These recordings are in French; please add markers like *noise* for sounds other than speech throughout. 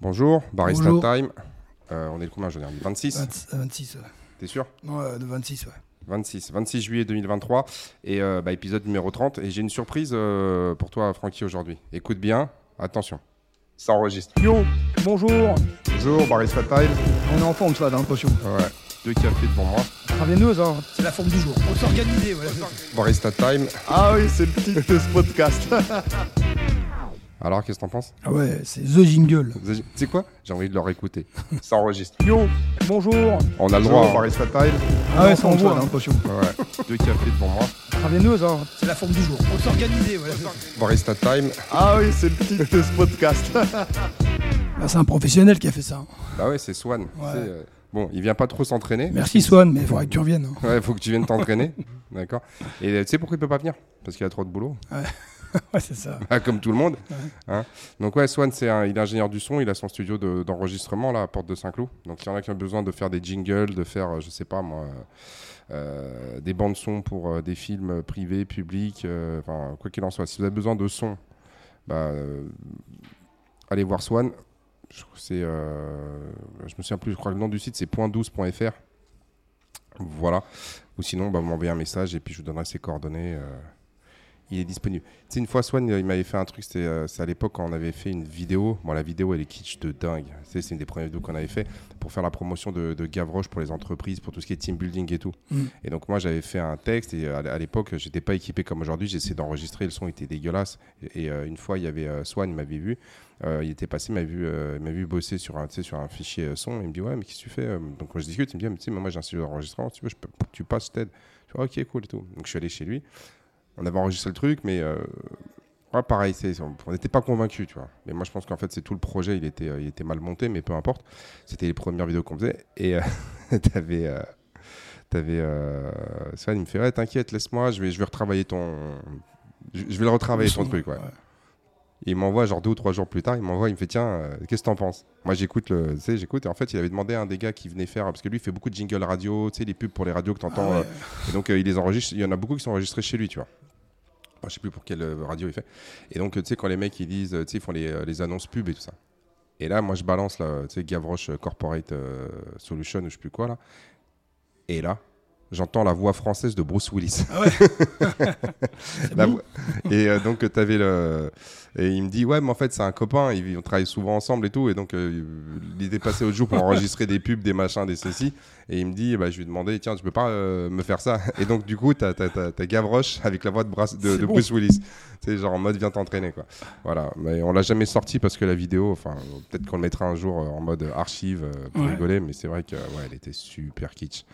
Bonjour, Barista Bonjour. Time. Euh, on est le combien aujourd'hui 26 20 euh, 26, ouais. T'es sûr? Euh, de 26, ouais. 26, 26 juillet 2023 et euh, bah, épisode numéro 30. Et j'ai une surprise euh, pour toi, Francky, aujourd'hui. Écoute bien, attention. Ça enregistre. Yo, bonjour. Bonjour, Barista Time. On est en forme, ça, dans l'impression. Ouais, deux cafés devant moi. Travailleuse, hein. C'est la forme du jour. On s'organiser, voilà. Barista Time. Ah oui, c'est le titre de ce podcast. *laughs* Alors, qu'est-ce que t'en penses? Ah ouais, c'est The Jingle. Tu sais quoi? J'ai envie de leur écouter. *laughs* Ça enregistre. Yo, bonjour. On a le droit. hein. Barista Time. Ah ouais, ça on envoie, voit, dans l'impression. Ouais, *laughs* deux cafés devant moi. Travailleuse, hein. C'est la forme du jour. On s'organiser, voilà. Barista Time. Ah oui, c'est le titre de ce podcast. *laughs* Bah, c'est un professionnel qui a fait ça. hein. Bah ouais, c'est Swan. Euh, bon, il vient pas trop s'entraîner. Merci Swan, mais il faudrait que tu reviennes. hein. Ouais, faut que tu viennes t'entraîner. D'accord. Et euh, tu sais pourquoi il peut pas venir? Parce qu'il a trop de boulot. Ouais, *laughs* c'est ça. Ah, comme tout le monde. Hein. Donc ouais, Swan, c'est un, il est ingénieur du son, il a son studio de- d'enregistrement là à Porte de Saint-Cloud. Donc il y en a qui ont besoin de faire des jingles, de faire, euh, je sais pas moi, euh, des bandes son pour euh, des films privés, publics, euh, enfin quoi qu'il en soit. Si vous avez besoin de son, bah, allez voir Swan. Je, c'est, je me souviens plus, je crois que le nom du site c'est .12.fr. Voilà. Ou sinon, bah, vous m'envoyez un message et puis je vous donnerai ses coordonnées. Il est disponible. Tu sais, une fois, Swan, il m'avait fait un truc, c'était euh, c'est à l'époque quand on avait fait une vidéo. Bon, la vidéo, elle est kitsch de dingue. Tu sais, c'est une des premières vidéos qu'on avait fait pour faire la promotion de, de Gavroche pour les entreprises, pour tout ce qui est team building et tout. Mm. Et donc, moi, j'avais fait un texte et euh, à, à l'époque, j'étais pas équipé comme aujourd'hui. J'essayais d'enregistrer, le son était dégueulasse. Et, et, euh, une fois, il y avait euh, Swan, il m'avait vu. Il était passé, il m'a vu, m'a vu bosser sur un, sur un fichier son. Il me dit Ouais, mais qu'est-ce que tu fais Donc, quand je discute, il me dit Ah, mais Tu sais, moi, j'ai un studio d'enregistrement. Tu veux, je peux, tu passes, t'aide. Je fais Ok, cool et tout. Donc, je suis allé chez lui on avait enregistré le truc, mais euh, ouais, pareil, on n'était pas convaincus, tu vois. Mais moi, je pense qu'en fait, c'est tout le projet, il était, euh, il était mal monté, mais peu importe. C'était les premières vidéos qu'on faisait. Et euh, *laughs* t'avais. T'avais. Swan, il me fait Ouais, t'inquiète, laisse-moi, je vais, je vais retravailler ton. Je, je vais le retravailler Le ton truc, ouais. ouais. Et il m'envoie, genre deux ou trois jours plus tard, il m'envoie, il me fait Tiens, euh, qu'est-ce que t'en penses? Moi, j'écoute, le, tu sais, j'écoute. Et en fait, il avait demandé à un des gars qui venait faire, parce que lui, il fait beaucoup de jingle radio, tu sais, les pubs pour les radios que t'entends. Ah ouais. euh, et donc, euh, il les enregistre. Il y en a beaucoup qui sont enregistrés chez lui, tu vois. Enfin, je sais plus pour quelle euh, radio il fait. Et donc, euh, tu sais, quand les mecs ils disent, euh, tu sais, ils font les, annonces pub et tout ça. Et là, moi, je balance, tu sais, Gavroche Corporate Solution ou je sais plus quoi, là. Et là, j'entends la voix française de Bruce Willis. Ah ouais. *laughs* La bon voix- Et euh, donc, tu avais le. Et il me dit, ouais, mais en fait, c'est un copain, ils, on travaille souvent ensemble et tout. Et donc, euh, il était passé au jour pour enregistrer des pubs, des machins, des ceci. Et il me dit, bah, je lui ai demandé, tiens, tu peux pas euh, me faire ça? Et donc, du coup, t'as as, Gavroche avec la voix de, Bras- de, C'est de bon. Bruce Willis. Sais, genre en mode, viens t'entraîner, quoi. Voilà. Mais on l'a jamais sorti parce que la vidéo, enfin, peut-être qu'on le mettra un jour euh, en mode archive euh, pour Ouais. rigoler. Mais c'est vrai que, ouais, elle était super kitsch.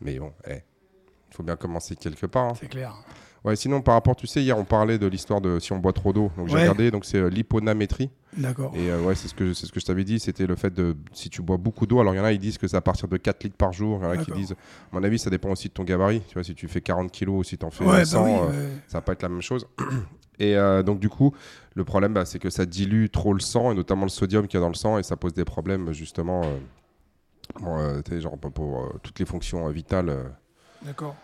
Mais bon, eh, il faut bien commencer quelque part. hein. C'est clair. Ouais, sinon, par rapport, tu sais, hier, on parlait de l'histoire de si on boit trop d'eau. Donc, j'ai Ouais. regardé, donc c'est euh, l'hyponamétrie. D'accord. Et euh, ouais, c'est ce que, c'est ce que je t'avais dit, c'était le fait de si tu bois beaucoup d'eau. Alors, il y en a, ils disent que c'est à partir de 4 litres par jour. Il y en a qui disent, à mon avis, ça dépend aussi de ton gabarit. Tu vois, si tu fais 40 kilos ou si tu en fais Ouais, 100, bah oui. euh, ouais. ça va pas être la même chose. *clears throat* Et euh, donc, du coup, le problème, bah, c'est que ça dilue trop le sang, et notamment le sodium qu'il y a dans le sang, et ça pose des problèmes, justement, euh, bon, euh, tu sais, genre pour, pour, euh, toutes les fonctions euh, vitales. D'accord.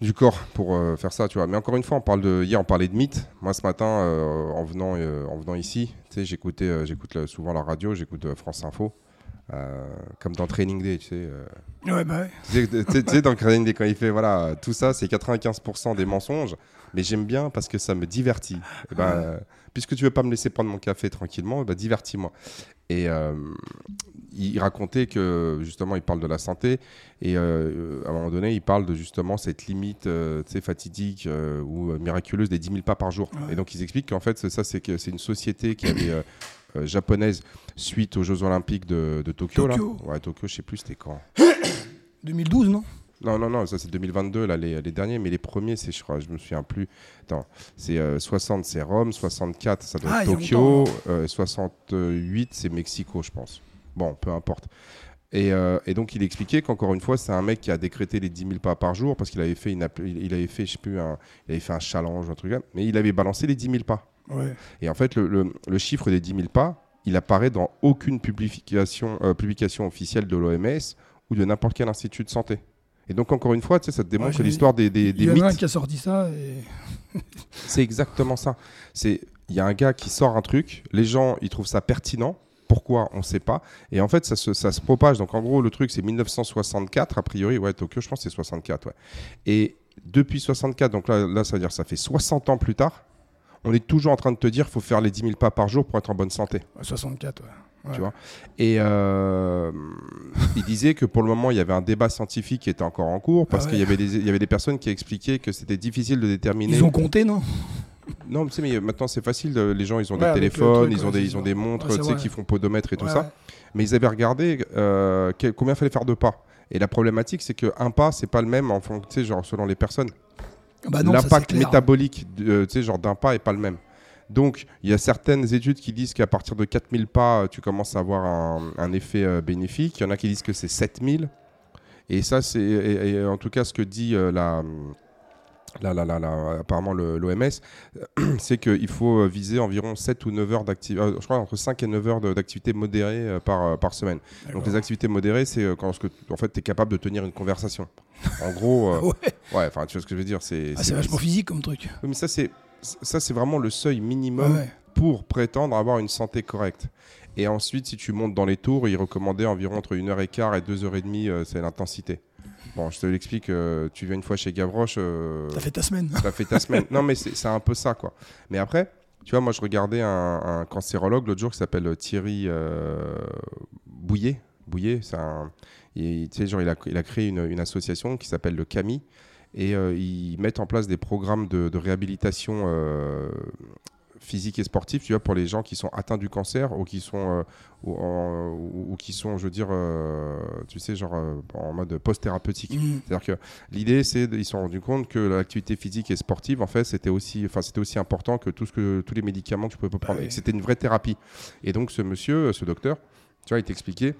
du corps pour euh, faire ça, tu vois. Mais encore une fois, on parle de hier, on parlait de mythes. Moi, ce matin, euh, en venant, euh, en venant ici, tu sais, j'écoutais, j'écoute souvent la radio, j'écoute France Info, comme dans Training Day, tu sais. Ouais, bah ouais. tu sais, dans Training Day, quand il fait, voilà, tout ça, c'est 95% des mensonges, mais j'aime bien parce que ça me divertit. Et ben, puisque tu veux pas me laisser prendre mon café tranquillement, eh ben, divertis-moi. Et il racontait que justement, il parle de la santé et euh, à un moment donné, il parle de justement cette limite euh, fatidique euh, ou euh, miraculeuse des 10 000 pas par jour. Ouais. Et donc, ils expliquent qu'en fait, c'est ça, c'est que c'est une société qui avait. euh, euh, japonaise suite aux Jeux Olympiques de, de Tokyo, Tokyo. là. Ouais, Tokyo, je sais plus c'était quand. *coughs* 2012, non? Non, non, non, ça c'est 2022, là, les, les derniers, mais les premiers, c'est, je crois, je me souviens plus. Attends, c'est euh, 60, c'est Rome, 64, ça doit Ah, être Tokyo, longtemps, euh, 68, c'est Mexico, je pense. Bon, peu importe. Et, euh, et donc, il expliquait qu'encore une fois, c'est un mec qui a décrété les 10 000 pas par jour parce qu'il avait fait, une, il avait fait, je sais plus, un, il avait fait un challenge ou un truc là, mais il avait balancé les 10 000 pas. Ouais. Et en fait, le, le- le chiffre des 10 000 pas, il apparaît dans aucune publication, euh, publication officielle de l'OMS ou de n'importe quel institut de santé. Et donc, encore une fois, ça te démontre Ouais, que j'ai- l'histoire des, des, des Il y en a un qui a sorti ça et. c'est exactement ça. C'est Il y a un gars qui sort un truc, les gens, ils trouvent ça pertinent, Pourquoi On ne sait pas. Et en fait, ça se, ça se propage. Donc en gros, le truc, c'est 1964, a priori. Ouais, Tokyo, je pense que c'est 64. Ouais. Et depuis 64, donc là, là, ça veut dire ça fait 60 ans plus tard, on est toujours en train de te dire qu'il faut faire les 10 000 pas par jour pour être en bonne santé. Ouais, 64, ouais. Ouais. Tu vois? Et euh, il disait que pour le moment, il y avait un débat scientifique qui était encore en cours parce Ah ouais. qu'il y, avait des- il y avait des personnes qui expliquaient que c'était difficile de déterminer. Ils ont compté, non? Non, mais mais maintenant c'est facile. de- Les gens, ils ont Ouais, des téléphones, truc, ils ont des, ils ont des montres, Ouais, c'est tu sais, vrai. qui font podomètre et tout ça. Mais ils avaient regardé euh, quel- combien fallait faire de pas. Et la problématique, c'est qu'un pas, c'est pas le même en fond, tu sais, genre selon les personnes. Bah non, ça, L'impact métabolique, euh, tu sais, genre d'un pas est pas le même. Donc, il y a certaines études qui disent qu'à partir de 4000 pas, euh, tu commences à avoir un, un effet euh, bénéfique. Il y en a qui disent que c'est 7000. Et ça, c'est en tout cas ce que dit euh, la, la, la- la- apparemment l'OMS, *clears throat* c'est qu'il faut euh, viser environ 7 ou 9 heures d'activité, je crois entre 5 et 9 heures d'activité modérée euh, par, euh, par semaine. Donc les activités modérées, c'est euh, quand ce que, en fait, tu es capable de tenir une conversation. En gros, euh, *laughs* Ouais, tu vois ce que je veux dire, c'est Ah, vachement physique comme truc. oui, mais ça, c'est vraiment le seuil minimum Ouais, ouais. pour prétendre avoir une santé correcte. Et ensuite, si tu montes dans les tours, il recommandait environ entre 1h15 et 2h30, euh, c'est l'intensité. Bon, je te l'explique, euh, tu viens une fois chez Gavroche, euh, T'as fait ta semaine. t'as fait ta semaine. Non, mais c'est un peu ça, quoi. Mais après, tu vois, moi, je regardais un, un cancérologue l'autre jour qui s'appelle Thierry euh, Bouillet. Bouillet, c'est un. il- tu sais, genre, il, a, il a créé une, une association qui s'appelle le CAMI. Et euh, ils mettent en place des programmes de, de réhabilitation euh, physique et sportive, tu vois, pour les gens qui sont atteints du cancer ou qui sont, euh, ou, en- ou- ou qui sont, je veux dire, euh, tu sais, genre euh, en mode post-thérapeutique. Mmh. C'est-à-dire que l'idée, c'est ils se sont rendus compte que l'activité physique et sportive, en fait, c'était aussi, enfin, c'était aussi important que tout ce que tous les médicaments que tu pouvais prendre, oui. et que c'était une vraie thérapie. Et donc, ce monsieur, ce docteur, tu vois, il t'expliquait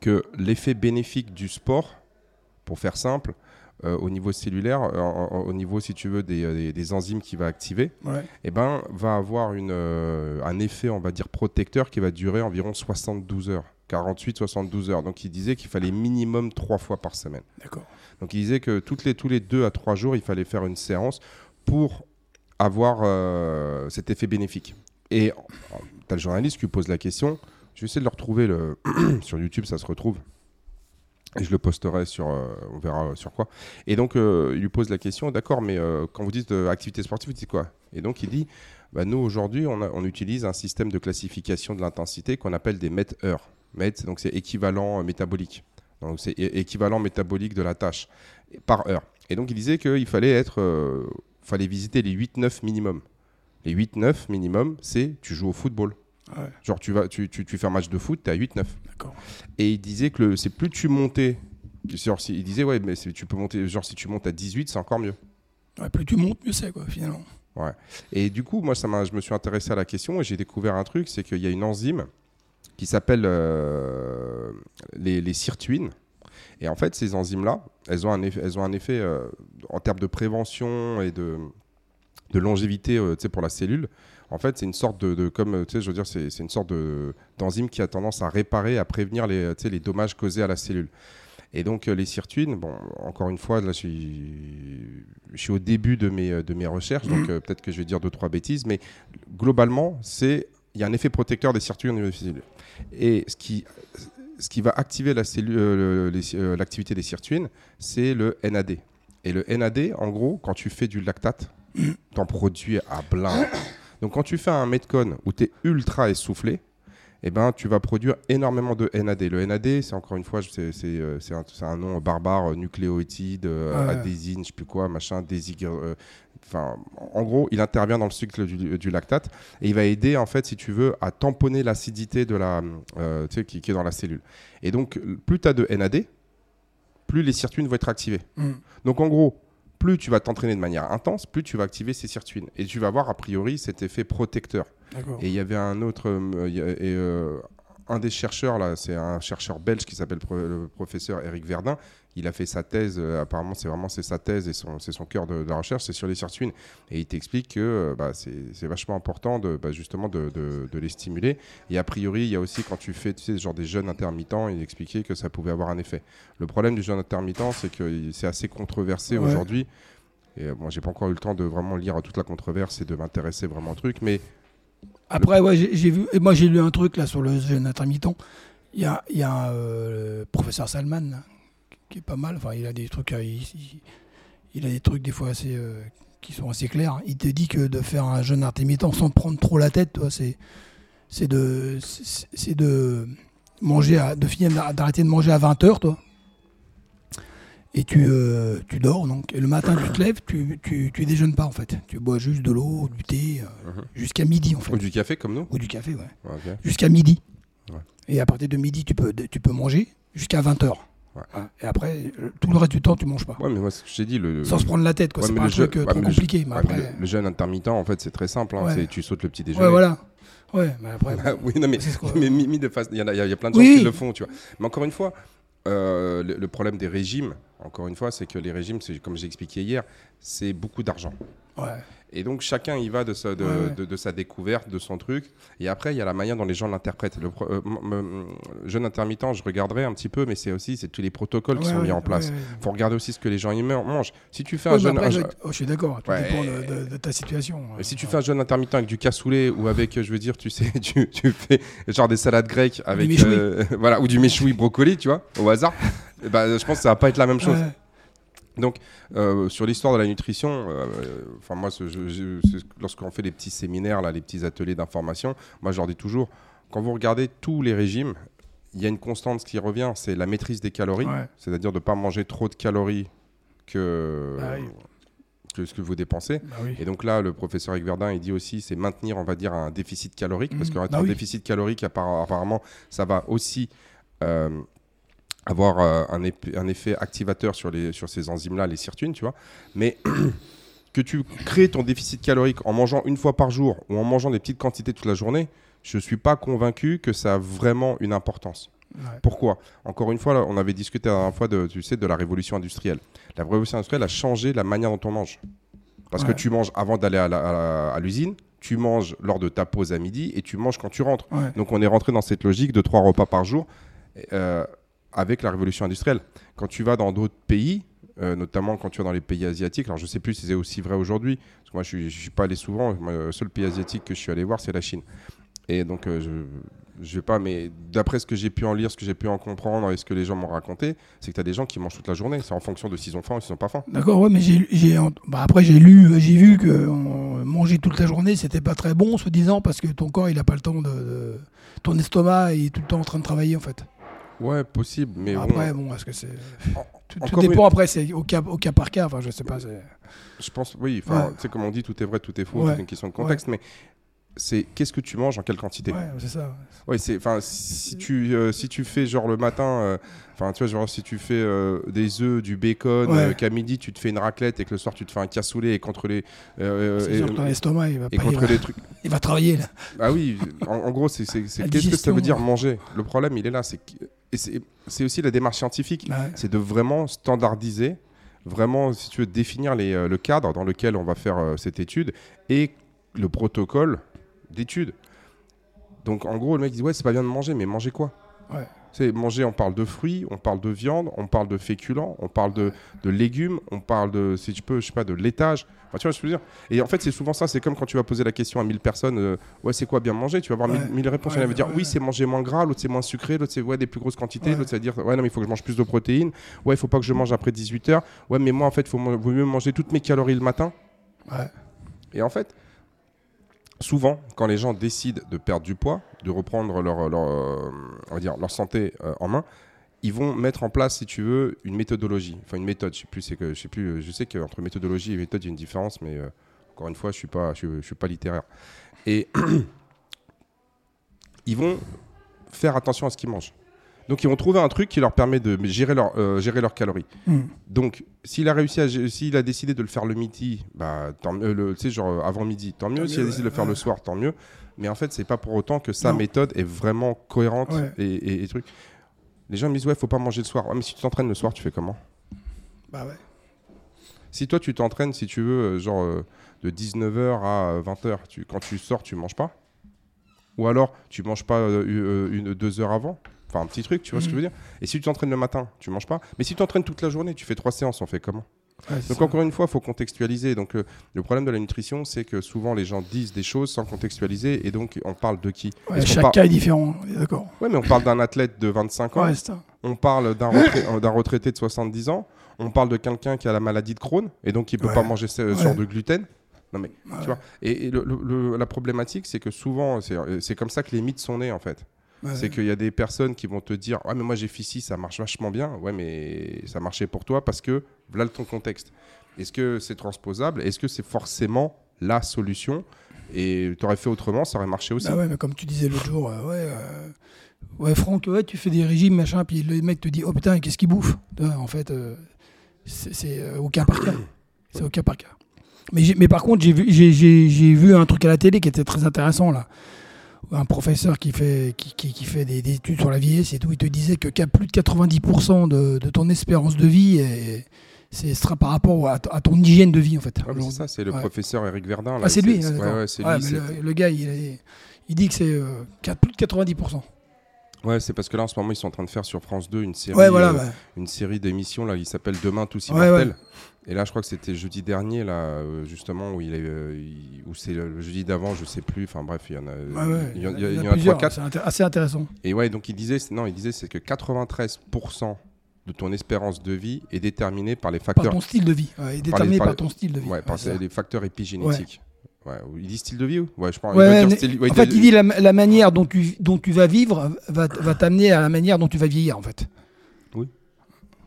que l'effet bénéfique du sport, pour faire simple, au niveau cellulaire, euh, au niveau, si tu veux, des, des- des enzymes qu'il va activer, Ouais. eh ben, va avoir une, euh, un effet, on va dire, protecteur qui va durer environ 72 heures, 48-72 heures. Donc, il disait qu'il fallait minimum trois fois par semaine. D'accord. Donc il disait que toutes les, tous les deux à trois jours, il fallait faire une séance pour avoir euh, cet effet bénéfique. Et tu as le journaliste qui pose la question. Je vais essayer de le retrouver le *clears throat* sur YouTube, ça se retrouve. Et je le posterai sur, euh, on verra sur quoi. Et donc, euh, il lui pose la question, d'accord, mais euh, quand vous dites euh, activité sportive, vous dites quoi? Et donc, il dit, bah, nous, aujourd'hui, on, utilise un système de classification de l'intensité qu'on appelle des MET-heures. MET, donc c'est équivalent euh, métabolique. Donc, c'est équivalent métabolique de la tâche par heure. Et donc, il disait qu'il fallait être, euh, fallait visiter les 8-9 minimum. Les 8-9 minimum, c'est tu joues au football. Ouais. Genre, tu, vas, tu, tu, tu fais un match de foot, tu es à 8-9. Et il disait que c'est plus tu montais. Genre, il disait, ouais, mais tu peux monter, genre, si tu montes à 18, c'est encore mieux. Ouais, plus tu montes, mieux c'est, quoi, finalement. Et du coup, moi, ça je me suis intéressé à la question et j'ai découvert un truc c'est qu'il y a une enzyme qui s'appelle euh, les, les sirtuines. Et en fait, ces enzymes-là, elles ont un effet, elles ont un effet euh, en termes de prévention et de, de longévité euh, pour la cellule. En fait, c'est une sorte de, comme je veux dire, c'est une sorte de d'enzyme qui a tendance à réparer, à prévenir les, les dommages causés à la cellule. Et donc euh, les sirtuines, bon, encore une fois, là, je suis, au début de mes, de mes recherches, donc euh, peut-être que je vais dire deux trois bêtises, mais globalement, c'est il y a un effet protecteur des sirtuines au niveau des cellules. Et ce qui, ce qui va activer euh, l'activité des sirtuines, c'est le NAD. Et le NAD, en gros, quand tu fais du lactate, t'en produis à plein. Donc quand tu fais un Metcon où tu es ultra essoufflé, eh ben, tu vas produire énormément de NAD. Le NAD, c'est encore une fois, je- c'est c'est, euh, c'est un, nom barbare, euh, nucléotide, euh, Ouais. adésine, je sais plus quoi, machin, désigre. euh, en gros, il intervient dans le cycle du, du lactate et il va aider, en fait, si tu veux, à tamponner l'acidité de la, euh, tu sais, qui, qui est dans la cellule. Et donc, plus tu as de NAD, plus les sirtuines vont être activées. Mmh. Donc en gros, plus tu vas t'entraîner de manière intense, plus tu vas activer ces sirtuines. Et tu vas avoir a priori cet effet protecteur. Et il y avait un autre, euh, il y a- et, euh, un des chercheurs là, c'est un chercheur belge qui s'appelle le professeur Eric Verdun. Il a fait sa thèse, euh, apparemment c'est vraiment c'est sa thèse et c'est son cœur de, de la recherche, c'est sur les sirtuines. Et il t'explique que euh, bah, c'est vachement important de, bah, justement de, de- de les stimuler. Et a priori, il y a aussi quand tu fais tu sais, genre des jeûnes intermittents, il expliquait que ça pouvait avoir un effet. Le problème du jeûne intermittent, c'est que c'est assez controversé Ouais. aujourd'hui. Et euh, moi, j'ai pas encore eu le temps de vraiment lire toute la controverse et de m'intéresser vraiment au truc, mais Après, ouais, j'ai vu. Et moi, j'ai lu un truc là sur le jeûne intermittent. Il y a, y a euh, le professeur Salman là, qui est pas mal. Enfin, il a des trucs. euh, Il, il- a des trucs des fois assez euh, qui sont assez clairs. Il te dit que de faire un jeûne intermittent sans prendre trop la tête, toi, c'est c'est de c'est de manger à, de finir d'arrêter de manger à 20 heures, toi. Et tu, euh, tu dors donc. Et le matin, tu te lèves, tu, tu, tu déjeunes pas en fait. Tu bois juste de l'eau, du thé, euh, Mhm. jusqu'à midi en fait. Ou du café comme nous Ou du café, ouais. Jusqu'à midi. Ouais. Et à partir de midi, tu peux, tu peux manger jusqu'à 20h. Ouais. Et après, euh, tout le reste du temps, tu manges pas. Ouais, mais moi, ce que je t'ai dit, le. Sans se prendre la tête, quoi. Ouais, c'est pas un le jeu- truc euh, trop le compliqué. Mais mais après. le, le jeûne intermittent, en fait, c'est très simple. hein, Ouais. c'est tu sautes le petit déjeuner. Ouais, voilà. Ouais, mais après. *laughs* Ah oui, non, mais, mais mis, de face, il y, a, y plein de gens Oui. qui le font, tu vois. Mais encore une fois, euh, le, le problème des régimes, encore une fois, c'est que les régimes, c'est comme j'ai expliqué hier, c'est beaucoup d'argent. Ouais. Et donc chacun y va de sa, de, Ouais, ouais. de- de sa découverte, de son truc. Et après, il y a la manière dont les gens l'interprètent. Le pro- euh, jeûne intermittent, je regarderai un petit peu, mais c'est aussi c'est tous les protocoles qui sont mis en place. ouais. faut regarder aussi ce que les gens y mangent. Si tu fais un jeûne, après, un je, jeûne- oh, je suis d'accord, tout dépend de, ta situation. Et si tu fais un jeûne intermittent avec du cassoulet ou avec, je veux dire, tu sais, *laughs* tu, tu fais genre des salades grecques avec, euh, *laughs* voilà, ou du méchoui brocoli, tu vois, au hasard, *laughs* ben, je pense que ça va pas être la même chose. Donc, euh, sur l'histoire de la nutrition, euh, moi, ce- je- je- c'est- lorsqu'on fait les petits séminaires, là, les petits ateliers d'information, moi, je leur dis toujours, quand vous regardez tous les régimes, il y a une constante qui revient, c'est la maîtrise des calories, Ouais. c'est-à-dire de ne pas manger trop de calories que, Ah oui. que ce que vous dépensez. Bah oui. Et donc là, le professeur Eric Verdun, il dit aussi, c'est maintenir, on va dire, un déficit calorique, parce Mhm. qu'un Bah oui. déficit calorique, apparemment, ça va aussi euh, avoir euh, un, effet activateur sur, les, sur ces enzymes-là, les sirtuines, tu vois. Mais *clears throat* que tu crées ton déficit calorique en mangeant une fois par jour ou en mangeant des petites quantités toute la journée, je ne suis pas convaincu que ça a vraiment une importance. Ouais. Pourquoi? Encore une fois, là, on avait discuté la dernière fois de, tu sais, de la révolution industrielle. La révolution industrielle a changé la manière dont on mange. Parce que tu manges avant d'aller à l'usine, tu manges lors de ta pause à midi et tu manges quand tu rentres. Ouais. Donc on est rentré dans cette logique de trois repas par jour euh, avec la révolution industrielle. Quand tu vas dans d'autres pays, euh, notamment quand tu vas dans les pays asiatiques, alors je sais plus si c'est aussi vrai aujourd'hui, parce que moi je je suis pas allé souvent, le seul pays asiatique que je suis allé voir c'est la Chine. Et donc euh, je je vais pas, mais d'après ce que j'ai pu en lire, ce que j'ai pu en comprendre et ce que les gens m'ont raconté, c'est que tu as des gens qui mangent toute la journée. C'est en fonction de s'ils ont faim ou s'ils n'ont pas faim. D'accord, ouais, mais bah après j'ai lu, euh, j'ai vu que euh, manger toute la journée c'était pas très bon, se disant parce que ton corps il a pas le temps de, de- ton estomac est tout le temps en train de travailler en fait. Ouais, possible, mais bon, après bon, est-ce que c'est tout, dépend après c'est au cas, au cas par cas. Enfin je sais pas. Je pense, oui, enfin, Ouais. tu sais, comme on dit, tout est vrai, tout est faux, Ouais. c'est une question de contexte, mais c'est qu'est-ce que tu manges en quelle quantité? Ouais, c'est ça. Ouais, c'est, enfin, si tu, euh, si tu fais genre le matin, euh, enfin, tu vois, genre si tu fais euh, des œufs, du bacon, qu'à midi tu te fais une raclette et que le soir tu te fais un cassoulet et contre les, c'est et, sûr que ton estomac il va, et pas, il, contre va, les trucs. *laughs* il va travailler là. Ah oui, en, en gros, c'est, qu'est-ce que ça veut dire manger? Le problème, il est là, c'est et c'est, aussi la démarche scientifique, Ouais. c'est de vraiment standardiser, vraiment, si tu veux, définir les, euh, le cadre dans lequel on va faire euh, cette étude et le protocole d'étude. Donc en gros, le mec dit ouais, c'est pas bien de manger, mais manger quoi? Ouais. C'est manger, on parle de fruits, on parle de viande, on parle de féculents, on parle de, de légumes, on parle de, si tu peux, je sais pas, de laitage. Enfin, tu vois je veux dire? Et en fait, c'est souvent ça, c'est comme quand tu vas poser la question à 1000 personnes, euh, ouais, c'est quoi bien manger? Tu vas avoir Ouais. 1000 1000 réponses. Il y en a qui vont dire, oui, c'est manger moins gras, l'autre c'est moins sucré, l'autre c'est ouais, des plus grosses quantités, Ouais. l'autre c'est dire, ouais, non, mais il faut que je mange plus de protéines, ouais, il faut pas que je mange après 18 heures, ouais, mais moi, en fait, il faut vaut mieux manger toutes mes calories le matin. Ouais. Et en fait, souvent, quand les gens décident de perdre du poids, de reprendre leur, euh, santé euh, en main, ils vont mettre en place, si tu veux, une méthodologie. Enfin, une méthode. Je sais sais sais qu'entre méthodologie et méthode, il y a une différence, mais euh, encore une fois, je suis suis pas littéraire. Et *clears throat* ils vont faire attention à ce qu'ils mangent. Donc, ils vont trouver un truc qui leur permet de gérer, leur, euh, gérer leurs calories. Hmm. Donc, s'il a réussi à, s'il a décidé de le faire le midi, bah, tant mieux, tu sais, genre euh, avant midi, tant mieux. S'il a décidé de le faire le soir, tant mieux. Mais en fait, c'est pas pour autant que sa Non. méthode est vraiment cohérente Ouais. et, et, et truc. Les gens me disent, ouais, faut pas manger le soir. Ouais, mais si tu t'entraînes le soir, tu fais comment? Bah ouais. Si toi, tu t'entraînes, si tu veux, euh, genre de 19h à 20h, tu, quand tu sors, tu manges pas? Ou alors, tu manges pas euh, une, une- deux heures avant? Enfin, un petit truc, tu vois ce que je veux dire Et si tu t'entraînes le matin, tu manges pas Mais si tu t'entraînes toute la journée, tu fais trois séances, on fait comment? Ouais, Donc encore une fois, il faut contextualiser. Donc euh, le problème de la nutrition, c'est que souvent les gens disent des choses sans contextualiser et donc on parle de qui? Ouais, chaque cas est différent, d'accord. Ouais, mais on parle d'un athlète de 25 ans, Ouais, c'est ça. on parle d'un retrai- euh, retraité de 70 ans, on parle de quelqu'un qui a la maladie de Crohn et donc qui peut pas manger ce genre de gluten. Non mais tu vois. Et, et le- le- le- la problématique, c'est que souvent, c'est c'est comme ça que les mythes sont nés en fait. Ouais. C'est qu'il y a des personnes qui vont te dire Ouais, mais moi j'ai fait ci, ça marche vachement bien. Ouais, mais ça marchait pour toi parce que voilà ton contexte. Est-ce que c'est transposable? Est-ce que c'est forcément la solution? Et tu aurais fait autrement, ça aurait marché aussi. Bah ouais, mais comme tu disais l'autre jour, euh, ouais, euh, ouais, Franck, ouais, tu fais des régimes, machin, puis le mec te dit, oh putain, qu'est-ce qu'il bouffe? En fait, euh, c'est euh, au cas par cas. C'est au cas par cas. Mais, mais par contre, j'ai vu, j'ai vu un truc à la télé qui était très intéressant là. Un professeur qui fait, qui, qui- qui fait des, des études sur la vieillesse et tout, il te disait que plus de 90% de, de ton espérance de vie, c'est sera par rapport à, à ton hygiène de vie en fait. Ouais, mais c'est ça, c'est le Ouais. professeur Eric Verdun. là. Ah, c'est lui, hein, c'est Ouais, lui, le, le gars, il, il dit que c'est euh, plus de 90%. Ouais, c'est parce que là en ce moment ils sont en train de faire sur France 2 une série, Ouais, voilà. euh, ouais. une série d'émissions là, il s'appelle Demain tous Ouais, immortels. Et là, je crois que c'était jeudi dernier là, euh, justement où il est, euh, il- où c'est le, jeudi d'avant, je sais plus. Enfin bref, il y en a, Ouais, ouais, il y en, il y en a 3 4 C'est assez intéressant. Et ouais, donc il disait, non, il disait c'est que 93% de ton espérance de vie est déterminée par les Par facteurs, ton style de vie. Ouais, est déterminé par par, les- ton style de vie. ouais, par Ouais, les facteurs épigénétiques. Ouais. il dit style de vie ou? Ouais, je pense. Ouais, il style- ouais, en il fait, il dit la, la manière dont tu, dont tu vas vivre va, va t'amener à la manière dont tu vas vieillir, en fait.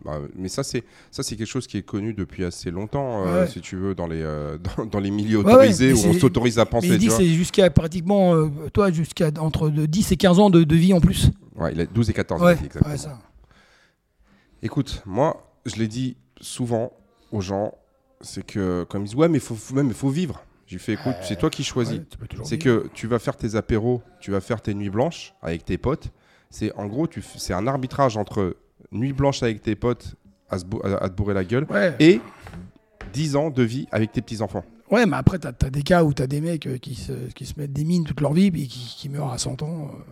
Bah, mais ça, c'est ça, c'est quelque chose qui est connu depuis assez longtemps, euh, si tu veux, dans les euh, *laughs* dans, dans les milieux autorisés où on s'autorise à Mais penser. il dit c'est jusqu'à pratiquement, euh, toi, jusqu'à entre de 10 et 15 ans de, de vie en plus. Ouais, il a 12 et 14 Ouais, il a dit exactement. ça. Écoute, moi, je l'ai dit souvent aux gens, c'est que comme ils disent ouais, mais faut, ouais, mais faut vivre. J'ai fait écoute, c'est toi qui choisis. Ouais, c'est que tu vas faire tes apéros, tu vas faire tes nuits blanches avec tes potes. C'est en gros, tu c'est un arbitrage entre nuit blanche avec tes potes à, se bou- à- à te bourrer la gueule Ouais. et 10 ans de vie avec tes petits enfants. Ouais, mais après, t'as as des cas où t'as des mecs euh, qui se, qui se mettent des mines toute leur vie et qui, qui meurent à 100 ans. euh.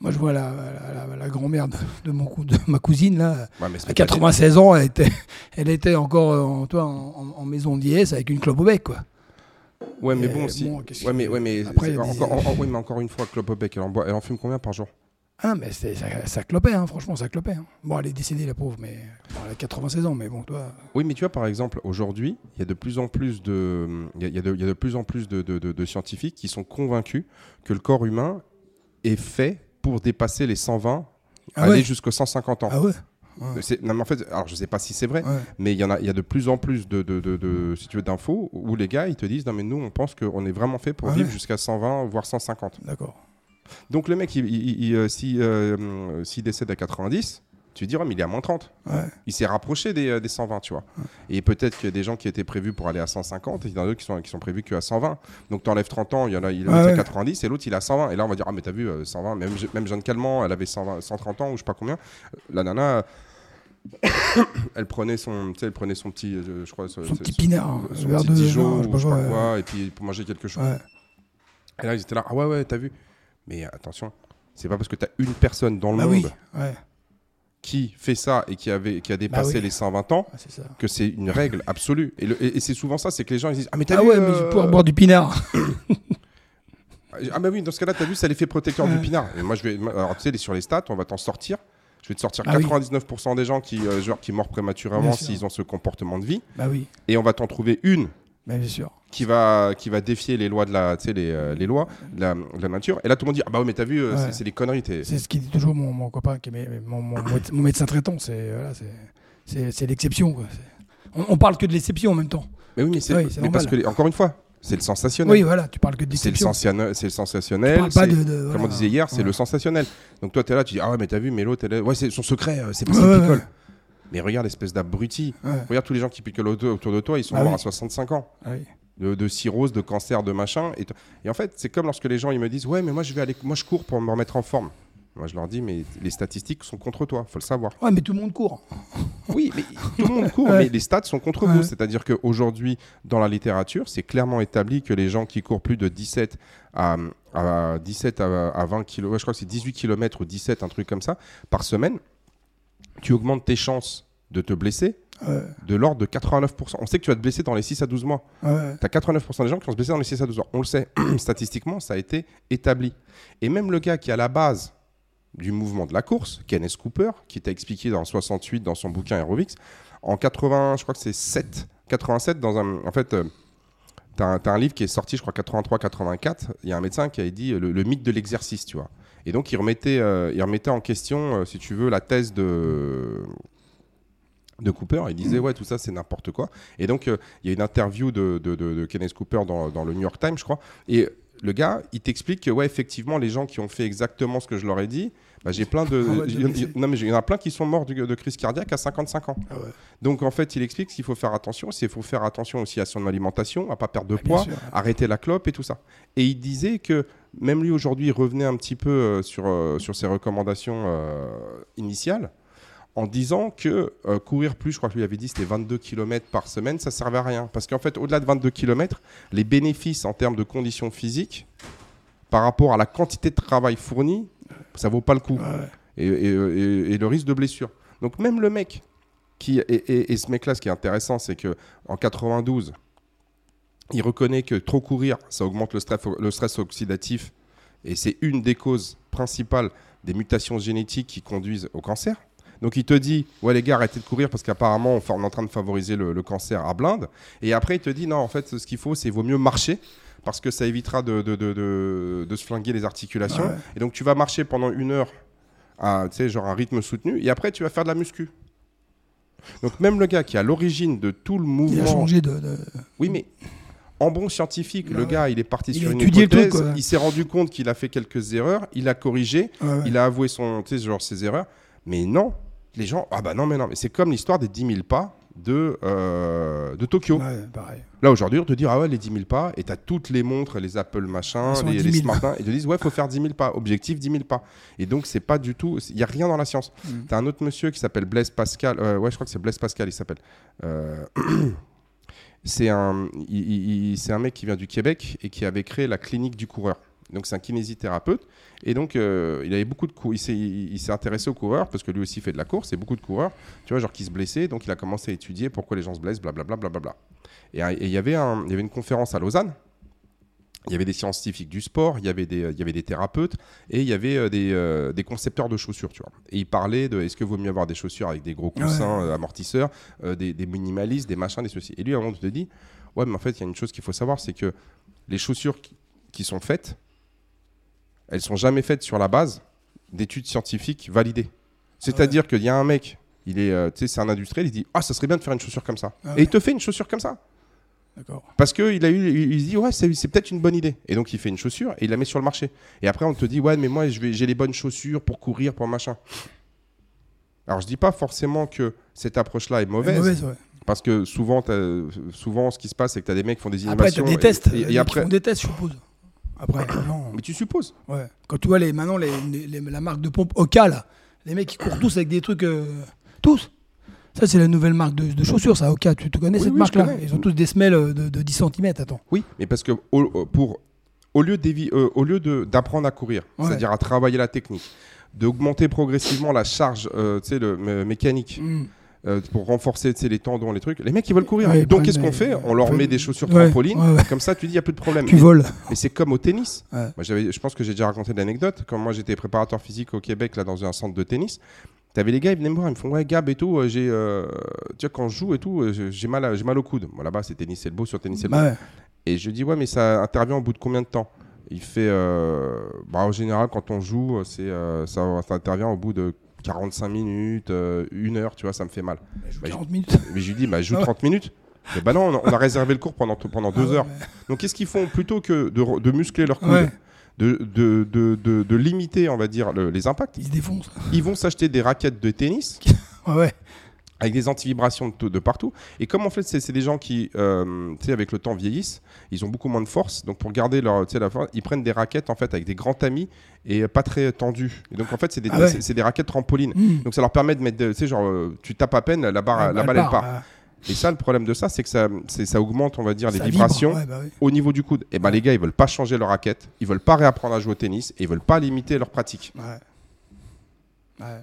Moi, je vois la, la, la- la grand-mère de, de mon cou- de ma cousine, là, Ouais, à pas- 96 ans, elle était, elle était encore euh, en, toi, en, en- en maison de vieillesse avec une clope au bec, quoi. Ouais, mais bon, si. bon, qu'est-ce ouais, mais, ouais, mais, après, des- encore, en- en- ouais, mais encore une fois, Club Obec, elle en, boit- elle en fume combien par jour? Ah, mais c'est- ça, ça clopait, hein, franchement, ça clopait. hein. Bon, elle est décédée, la pauvre, mais elle a 96 ans, mais bon, toi. Oui, mais tu vois, par exemple, aujourd'hui, il y a de plus en plus de, il y y a de, il y a de plus en plus de, de- de- de scientifiques qui sont convaincus que le corps humain est fait pour dépasser les 120, Ah aller ouais. jusqu'aux 150 ans. Ah ouais Non, mais en fait, alors je sais pas si c'est vrai, Ouais. mais il y en a, il y a de plus en plus de, de, de- de- si tu veux, d'infos où les gars ils te disent non mais nous on pense qu'on est vraiment fait pour Ah vivre ouais. jusqu'à 120 voire 150. D'accord. Donc le mec, il, il- il, euh, si, euh, s'il décède à 90, tu lui dis, ouais, mais il est à moins 30. Ouais. Il s'est rapproché des, euh, des 120, tu vois. Et peut-être qu'il y a des gens qui étaient prévus pour aller à 150, et il y en a d'autres qui sont, qui sont prévus qu'à 120. Donc tu enlèves 30 ans, il y en a, il est Ouais, à ouais. 90, et l'autre, il à 120. Et là, on va dire, ah, mais t'as vu, euh, 120, même, même Jeanne Calment, elle avait 120, 130 ans, ou je sais pas combien. La nana, elle prenait son, elle prenait son petit, euh, je crois, Son petit pinard, son petit Dijon, ou je je sais pas quoi, et puis pour manger quelque chose. Ouais. Et là, ils étaient là, ah ouais, ouais, t'as vu. Mais attention, c'est pas parce que t'as une personne dans le Bah monde oui, ouais, qui fait ça et qui, avait, qui a dépassé oui. les 120 ans ça. que c'est une règle absolue. Et, le- et- et c'est souvent ça, c'est que les gens ils disent Ah, mais t'as Ah vu ouais, mais euh, je vais pouvoir boire du pinard. *coughs* Ah, bah oui, dans ce cas-là, t'as vu, c'est l'effet protecteur du pinard. Et moi, je vais. Alors, tu sais, sur les stats, on va t'en sortir. Je vais te sortir Ah oui. 99% des gens qui, euh, genre, qui meurent prématurément s'ils ont ce comportement de vie. bah oui, Et on va t'en trouver une bah bien sûr. qui va, qui va défier les lois de la, tu sais, les, euh, les lois de la, de la nature. Et là, tout le monde dit Ah bah oui, mais t'as vu, euh, Ouais. c'est- des conneries. C'est ce qu'il dit toujours mon, mon copain, qui est mon, mon- mon médecin traitant. C'est voilà, c'est- c'est c'est l'exception. On, on parle que de l'exception en même temps. Mais oui, mais c'est Oui, parce que, encore une fois, c'est le sensationnel. Oui, voilà, tu parles que de c'est le, sensationnel- c'est le Tu sensationnel. parles pas de, de- Comme voilà. on disait hier, c'est Ouais. le sensationnel. Donc toi, tu es là, tu dis Ah ouais, mais t'as vu, elle est- ouais, c'est son secret, euh, c'est parce Ouais, qu'il ouais, picole. ouais. Mais regarde, espèce d'abruti. Regarde tous les gens qui picolent autour autour de toi, ils sont Ah morts oui. à 65 ans. Ah oui. De, de cirrhose, de cancer, de machin. Et, et en fait, c'est comme lorsque les gens ils me disent Ouais, mais moi je vais aller, moi je cours pour me remettre en forme. Moi je leur dis Mais les statistiques sont contre toi, faut le savoir. Ouais, mais tout le monde court. *laughs* Oui, mais tout le monde court, Ouais. mais les stats sont contre Ouais. vous. C'est-à-dire qu'aujourd'hui, dans la littérature, c'est clairement établi que les gens qui courent plus de 17 à, à 17 à, à 20 km, je crois que c'est 18 km ou 17, un truc comme ça, par semaine, tu augmentes tes chances de te blesser Ouais, de l'ordre de 89%. On sait que tu vas te blesser dans les 6 à 12 mois. ouais. Tu as 89% des gens qui vont se blesser dans les 6 à 12 mois. On le sait, *clears throat* statistiquement, ça a été établi. Et même le gars qui à la base du mouvement de la course, Kenneth Cooper, qui t'a expliqué dans 68 dans son bouquin Aerobics, en 80, je crois que c'est 7, 87, dans un, en fait, tu as, un livre qui est sorti, je crois, 83-84. Il y a un médecin qui a dit euh, le, mythe de l'exercice, tu vois. Et donc, il remettait, euh, il remettait en question, euh, si tu veux, la thèse de, de Cooper. Il disait, ouais, tout ça, c'est n'importe quoi. Et donc, euh, il y a une interview de, de, de- de Kenneth Cooper dans, dans le New York Times, je crois. Et le gars, il t'explique que, ouais, effectivement, les gens qui ont fait exactement ce que je leur ai dit, bah, j'ai plein de. *laughs* Ah non, mais il y en a plein qui sont morts de, de crise cardiaque à 55 ans. Ah ouais. Donc, en fait, il explique qu'il faut faire attention. C'est qu'il faut faire attention aussi à son alimentation, à pas perdre de Ah, poids, arrêter la clope et tout ça. Et il disait que même lui aujourd'hui il revenait un petit peu euh, sur, euh, sur ses recommandations euh, initiales en disant que euh, courir plus, je crois que lui avait dit c'était 22 km par semaine, ça servait à rien. Parce qu'en fait, au-delà de 22 km, les bénéfices en termes de conditions physiques par rapport à la quantité de travail fourni, ça vaut pas le coup. Ouais. Et, et- et- et le risque de blessure. Donc même le mec qui et, ce mec-là, ce qui est intéressant, c'est que en 92, il reconnaît que trop courir, ça augmente le stress, le stress oxydatif, et c'est une des causes principales des mutations génétiques qui conduisent au cancer. Donc il te dit, ouais les gars, arrêtez de courir parce qu'apparemment on, est en train de favoriser le, le cancer à blinde. Et après il te dit, non, en fait ce qu'il faut, c'est vaut mieux marcher parce que ça évitera de, de- de- se flinguer les articulations. Ouais. Et donc tu vas marcher pendant une heure à, tu sais, genre un rythme soutenu, et après tu vas faire de la muscu. Donc même le gars qui est à l'origine de tout le Il a mouvement, changé de. de- oui mais en bon scientifique, Bah le ouais. gars il est parti Il sur une hypothèse, truc, il s'est rendu compte qu'il a fait quelques erreurs, il a corrigé, Ouais, ouais. il a avoué son, genre ses erreurs, mais non, les gens, ah bah non mais non, mais c'est comme l'histoire des 10 000 pas de, euh, de Tokyo. Ouais, pareil. Là aujourd'hui, on te dit ah ouais les 10 000 pas et t'as toutes les montres, les Apple machin, les, 10 les 000. smartphones, ils te disent ouais faut faire 10 000 pas, objectif 10 000 pas. Et donc c'est pas du tout, il y a rien dans la science. Mm. T'as un autre monsieur qui s'appelle Blaise Pascal, euh, ouais je crois que c'est Blaise Pascal il s'appelle. Euh, *clears throat* c'est un, il- un mec qui vient du Québec et qui avait créé la clinique du coureur. Donc c'est un kinésithérapeute et donc euh, il avait beaucoup de cou- il s'est intéressé aux coureurs parce que lui aussi fait de la course et beaucoup de coureurs, tu vois genre qui se blessaient donc il a commencé à étudier pourquoi les gens se blessent blablabla blablabla. Et euh, et il y avait un, il y avait une conférence à Lausanne. Il y avait des scientifiques du sport, il y avait des, il y avait des thérapeutes et il y avait euh, des, euh, des concepteurs de chaussures, tu vois. Et ils parlaient de est-ce que vaut mieux avoir des chaussures avec des gros coussins euh, amortisseurs, des, des minimalistes, des machins, des ceci. Et lui, à un moment, il te dit ouais, mais en fait, il y a une chose qu'il faut savoir, c'est que les chaussures qui, qui sont faites, elles sont jamais faites sur la base d'études scientifiques validées. C'est-à-dire qu'il y a un mec, il est, euh, tu sais, c'est un industriel, il dit ah, ça serait bien de faire une chaussure comme ça. Ah Et ouais. il te fait une chaussure comme ça. D'accord. Parce qu'il a eu, il il se dit ouais c'est, peut-être une bonne idée et donc il fait une chaussure et il la met sur le marché et après on te dit ouais mais moi j'ai les bonnes chaussures pour courir pour machin. Alors je dis pas forcément que cette approche là est mauvaise, Mauvaise, ouais. parce que souvent souvent ce qui se passe c'est que tu as des mecs qui font des Après, innovations tu as des tests. et, après font des tests, je suppose. Après, non. mais tu supposes Ouais. Quand tu vois les, maintenant les, les- les- la marque de pompe Oka, là, les mecs ils courent tous avec des trucs. euh, tous. Ça, c'est la nouvelle marque de, de chaussures, ça, Oka. Tu, tu connais Oui, cette oui, je marque-là connais. Ils ont tous des semelles euh, de, de 10 cm. Attends. Oui, mais parce que au, pour, au lieu, d'évi- euh, au lieu de- d'apprendre à courir, Ouais. c'est-à-dire à travailler la technique, d'augmenter progressivement la charge euh, tu sais, le, mé- mécanique Mm. Euh, pour renforcer les tendons, les trucs, les mecs ils veulent courir. Ouais, Donc qu'est-ce qu'on fait On leur met des chaussures Ouais, trampolines, ouais, comme ça tu dis il n'y a plus de problème. Tu Mais- voles. Mais c'est comme au tennis. Moi, je pense que j'ai déjà raconté l'anecdote. Quand moi j'étais préparateur physique au Québec, là, dans un centre de tennis, t'avais les gars, ils venaient me voir, ils me font Ouais, Gab et tout, euh, j'ai, euh, tu vois, quand je joue et tout, j'ai- mal, j'ai mal au coude. Moi là-bas, c'est tennis c'est le beau sur tennis c'est le beau. Bah. Et je dis Ouais, mais ça intervient au bout de combien de temps? Il fait euh, bah, En général, quand on joue, c'est, euh, ça, ça intervient au bout de 45 minutes, euh, une heure, tu vois, ça me fait mal. Bah, je joue Bah, 40 minutes. Mais je lui dis Bah, joue Ah ouais. 30 minutes. Mais bah non, on a, réservé le cours pendant, pendant deux Ah ouais, heures. Donc qu'est-ce qu'ils font plutôt que de, muscler leur coude, Ouais. de, de, de, limiter, on va dire, le- les impacts? Ils se défoncent. Ils vont s'acheter des raquettes de tennis *laughs* Ouais, ouais. Avec des antivibrations de, de partout. Et comme en fait, c'est des gens qui, euh, tu sais, avec le temps vieillissent, ils ont beaucoup moins de force. Donc pour garder leur, tu sais, la force, ils prennent des raquettes en fait avec des grands tamis et pas très tendues. Et donc en fait, c'est des, Ah ouais. des raquettes trampolines. Mm. Donc ça leur permet de mettre, tu sais, genre, euh, tu tapes à peine, la barre, la Elle balle elle part, ouais. Et ça, le problème de ça, c'est que ça, ça augmente, on va dire, les vibre, vibrations ouais, bah oui. au niveau du coude. Et ben les gars, ils veulent pas changer leur raquette, ils veulent pas réapprendre à jouer au tennis et ils veulent pas limiter leur pratique. Ouais. Ouais.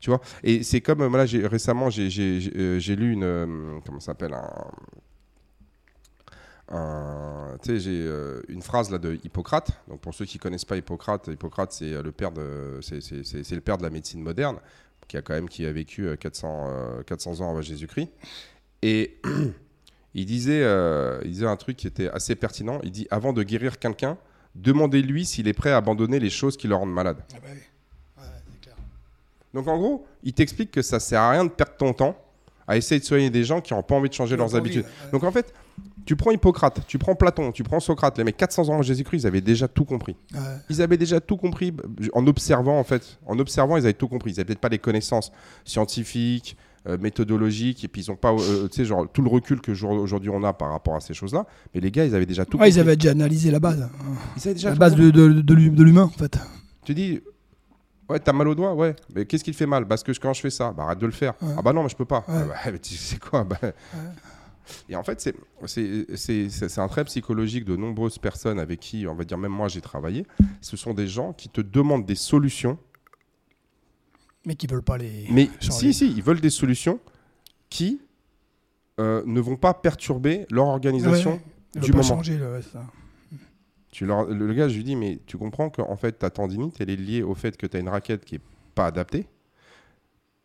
Tu vois Et c'est comme, euh, voilà, récemment, euh, j'ai lu une. euh, comment s'appelle un, une phrase là de Hippocrate. Donc pour ceux qui connaissent pas Hippocrate, Hippocrate c'est le père de, la médecine moderne, qui a quand même qui a vécu euh, 400, euh, 400 ans avant Jésus-Christ. Et *clears throat* il disait, il disait un truc qui était assez pertinent. Il dit avant de guérir quelqu'un, demandez-lui s'il est prêt à abandonner les choses qui le rendent malade. Ah bah. Donc en gros, il t'explique que ça sert à rien de perdre ton temps à essayer de soigner des gens qui n'ont pas envie de changer leurs habitudes. ouais. Donc en fait, tu prends Hippocrate, tu prends Platon, tu prends Socrate, les mecs 400 ans avant Jésus-Christ, ils avaient déjà tout compris. Ouais. Ils avaient déjà tout compris en observant en fait. En observant, ils avaient tout compris. Ils n'avaient peut-être pas les connaissances scientifiques, euh, méthodologiques, et puis ils n'ont pas, euh, tu sais, genre tout le recul que jour- aujourd'hui on a par rapport à ces choses-là. Mais les gars, ils avaient déjà tout Ouais, compris. ils avaient déjà analysé la base. Ils avaient déjà La base compris. de, de l'humain, en fait. Tu dis, ouais, t'as mal au doigt, ouais. Mais qu'est-ce qui te fait mal? Parce que quand je fais ça, bah arrête de le faire. Ouais. Ah bah non, mais je peux pas. Ouais. Ah bah, *laughs* mais tu sais quoi bah- Et en fait, c'est- un trait psychologique de nombreuses personnes avec qui, on va dire, même moi, j'ai travaillé. Ce sont des gens qui te demandent des solutions, Mais qui veulent pas les. mais si, si, ils veulent des solutions qui euh, ne vont pas perturber leur organisation. Du moment. changer, le, ça. Tu leur- le, gars, je lui dis, mais tu comprends qu'en fait, ta tendinite, elle est liée au fait que tu as une raquette qui est pas adaptée.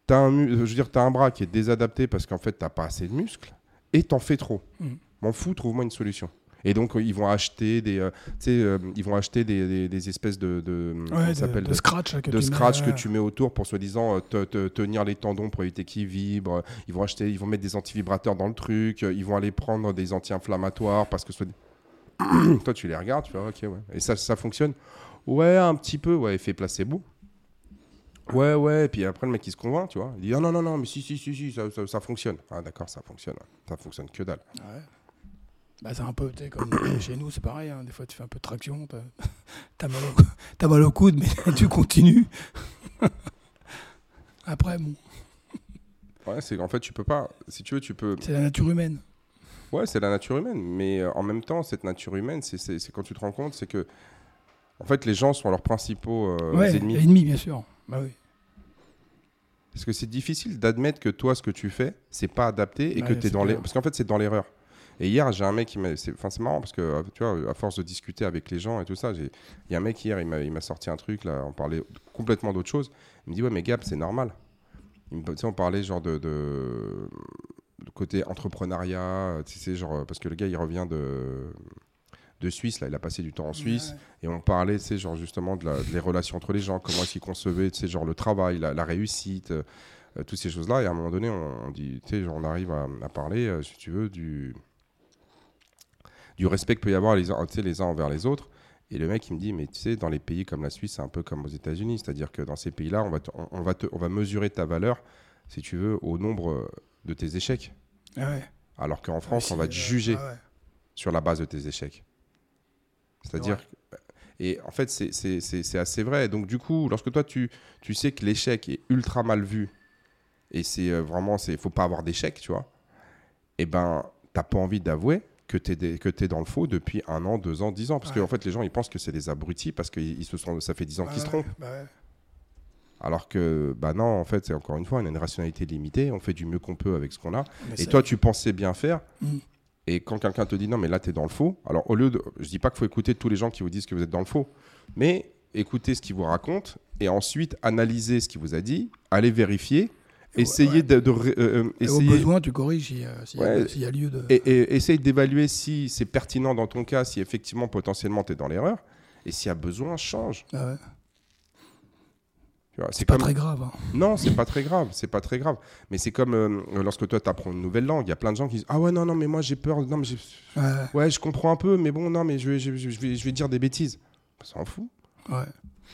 Tu as un, mu- je veux dire, as un bras qui est désadapté parce qu'en fait, tu pas assez de muscles et t'en fais trop. Mm. M'en fous, trouve-moi une solution. Et donc, euh, ils vont acheter des, euh, tu euh, ils vont acheter des, des- des espèces de, de, comment Ouais, de, s'appelle, de de- scratch. que de tu mets, scratch que ouais. tu mets autour pour soi-disant euh, te, te- tenir les tendons pour éviter qu'ils vibrent. Ils vont acheter, ils vont mettre des antivibrateurs dans le truc. euh, Ils vont aller prendre des anti-inflammatoires parce que *clears throat* toi tu les regardes, tu fais ok ouais. Et ça, ça fonctionne. Ouais, un petit peu. Ouais, effet placebo. Ouais, ouais. Et puis après le mec il se convainc, tu vois. Il dit ah non non non mais si si si si ça, ça- ça fonctionne. Ah d'accord ça fonctionne. Ça fonctionne que dalle. Ouais. Bah, c'est un peu, tu sais, comme *coughs* chez nous, c'est pareil. hein. Des fois, tu fais un peu de traction, t'as *laughs* mal, au... t'as mal au coude, mais *laughs* tu continues. *laughs* Après, bon, Ouais, c'est en fait tu peux pas. Si tu veux tu peux. c'est la nature humaine. Ouais, c'est la nature humaine. Mais euh, en même temps, cette nature humaine, c'est- quand tu te rends compte, c'est que, en fait, les gens sont leurs principaux euh, ouais, ennemis. ennemis, bien sûr. Bah oui. Parce que c'est difficile d'admettre que toi, ce que tu fais, c'est pas adapté et que tu es dans les. Parce qu'en fait, c'est dans l'erreur. Et hier, j'ai un mec qui m'a. Enfin, c'est marrant parce que, euh, tu vois, à force de discuter avec les gens et tout ça, j'ai- il y a un mec hier, il m'a il m'a sorti un truc, là, on parlait complètement d'autre chose. Il me dit, ouais, mais Gab, c'est normal. Il me, tu sais, on parlait genre de. de de côté entrepreneuriat, tu sais, genre, parce que le gars, il revient de, de Suisse, là, il a passé du temps en Suisse, et on parlait, tu sais, genre, justement, de, la- des relations entre les gens, comment est-ce concevaient, tu sais, genre, le travail, la, la réussite, euh, euh, toutes ces choses-là, et à un moment donné, on, on dit, tu sais, genre, on arrive à, à parler, euh, si tu veux, du, du respect qu'il peut y avoir les, les uns envers les autres, et le mec, il me dit, mais tu sais, dans les pays comme la Suisse, c'est un peu comme aux États-Unis, c'est-à-dire que dans ces pays-là, on va, te- on, on va te- on va mesurer ta valeur, si tu veux, au nombre euh, de tes échecs. Ah ouais. Alors qu'en France, Aussi, on va te juger ah ouais. sur la base de tes échecs. C'est-à-dire. Et en fait, c'est- assez vrai. Donc, du coup, lorsque toi, tu, tu sais que l'échec est ultra mal vu, et c'est euh, vraiment, il faut pas avoir d'échec, tu vois, et ben, t'as pas envie d'avouer que tu es, dans le faux depuis un an, deux ans, dix ans. Parce Ouais. qu'en fait, les gens, ils pensent que c'est des abrutis parce que ils se sont, ça fait dix ans qu'ils se trompent. bah. Alors que, bah non, en fait, c'est encore une fois, on a une rationalité limitée, on fait du mieux qu'on peut avec ce qu'on a. Mais Et toi, tu pensais bien faire. Mm. Et quand quelqu'un te dit non, mais là, tu es dans le faux. Alors, au lieu de. Je dis pas qu'il faut écouter tous les gens qui vous disent que vous êtes dans le faux. Mais écoutez ce qu'il vous raconte. Et ensuite, analysez ce qu'il vous a dit. Allez vérifier. Essayez ouais. de. de euh, euh, Et au besoin, tu corriges Ouais. s'il y a lieu de. et, et essaye d'évaluer si c'est pertinent dans ton cas, si effectivement, potentiellement, tu es dans l'erreur. Et s'il y a besoin, change. Ah ouais. C'est pas comme- très grave. hein. Non, c'est pas très grave, c'est pas très grave. Mais c'est comme euh, lorsque toi tu apprends une nouvelle langue, il y a plein de gens qui disent Ah ouais, non, non, mais moi j'ai peur, non, mais Ouais, ouais, je comprends un peu, mais bon, non, mais je vais, je vais, je vais, je vais dire des bêtises. On s'en fout. ouais.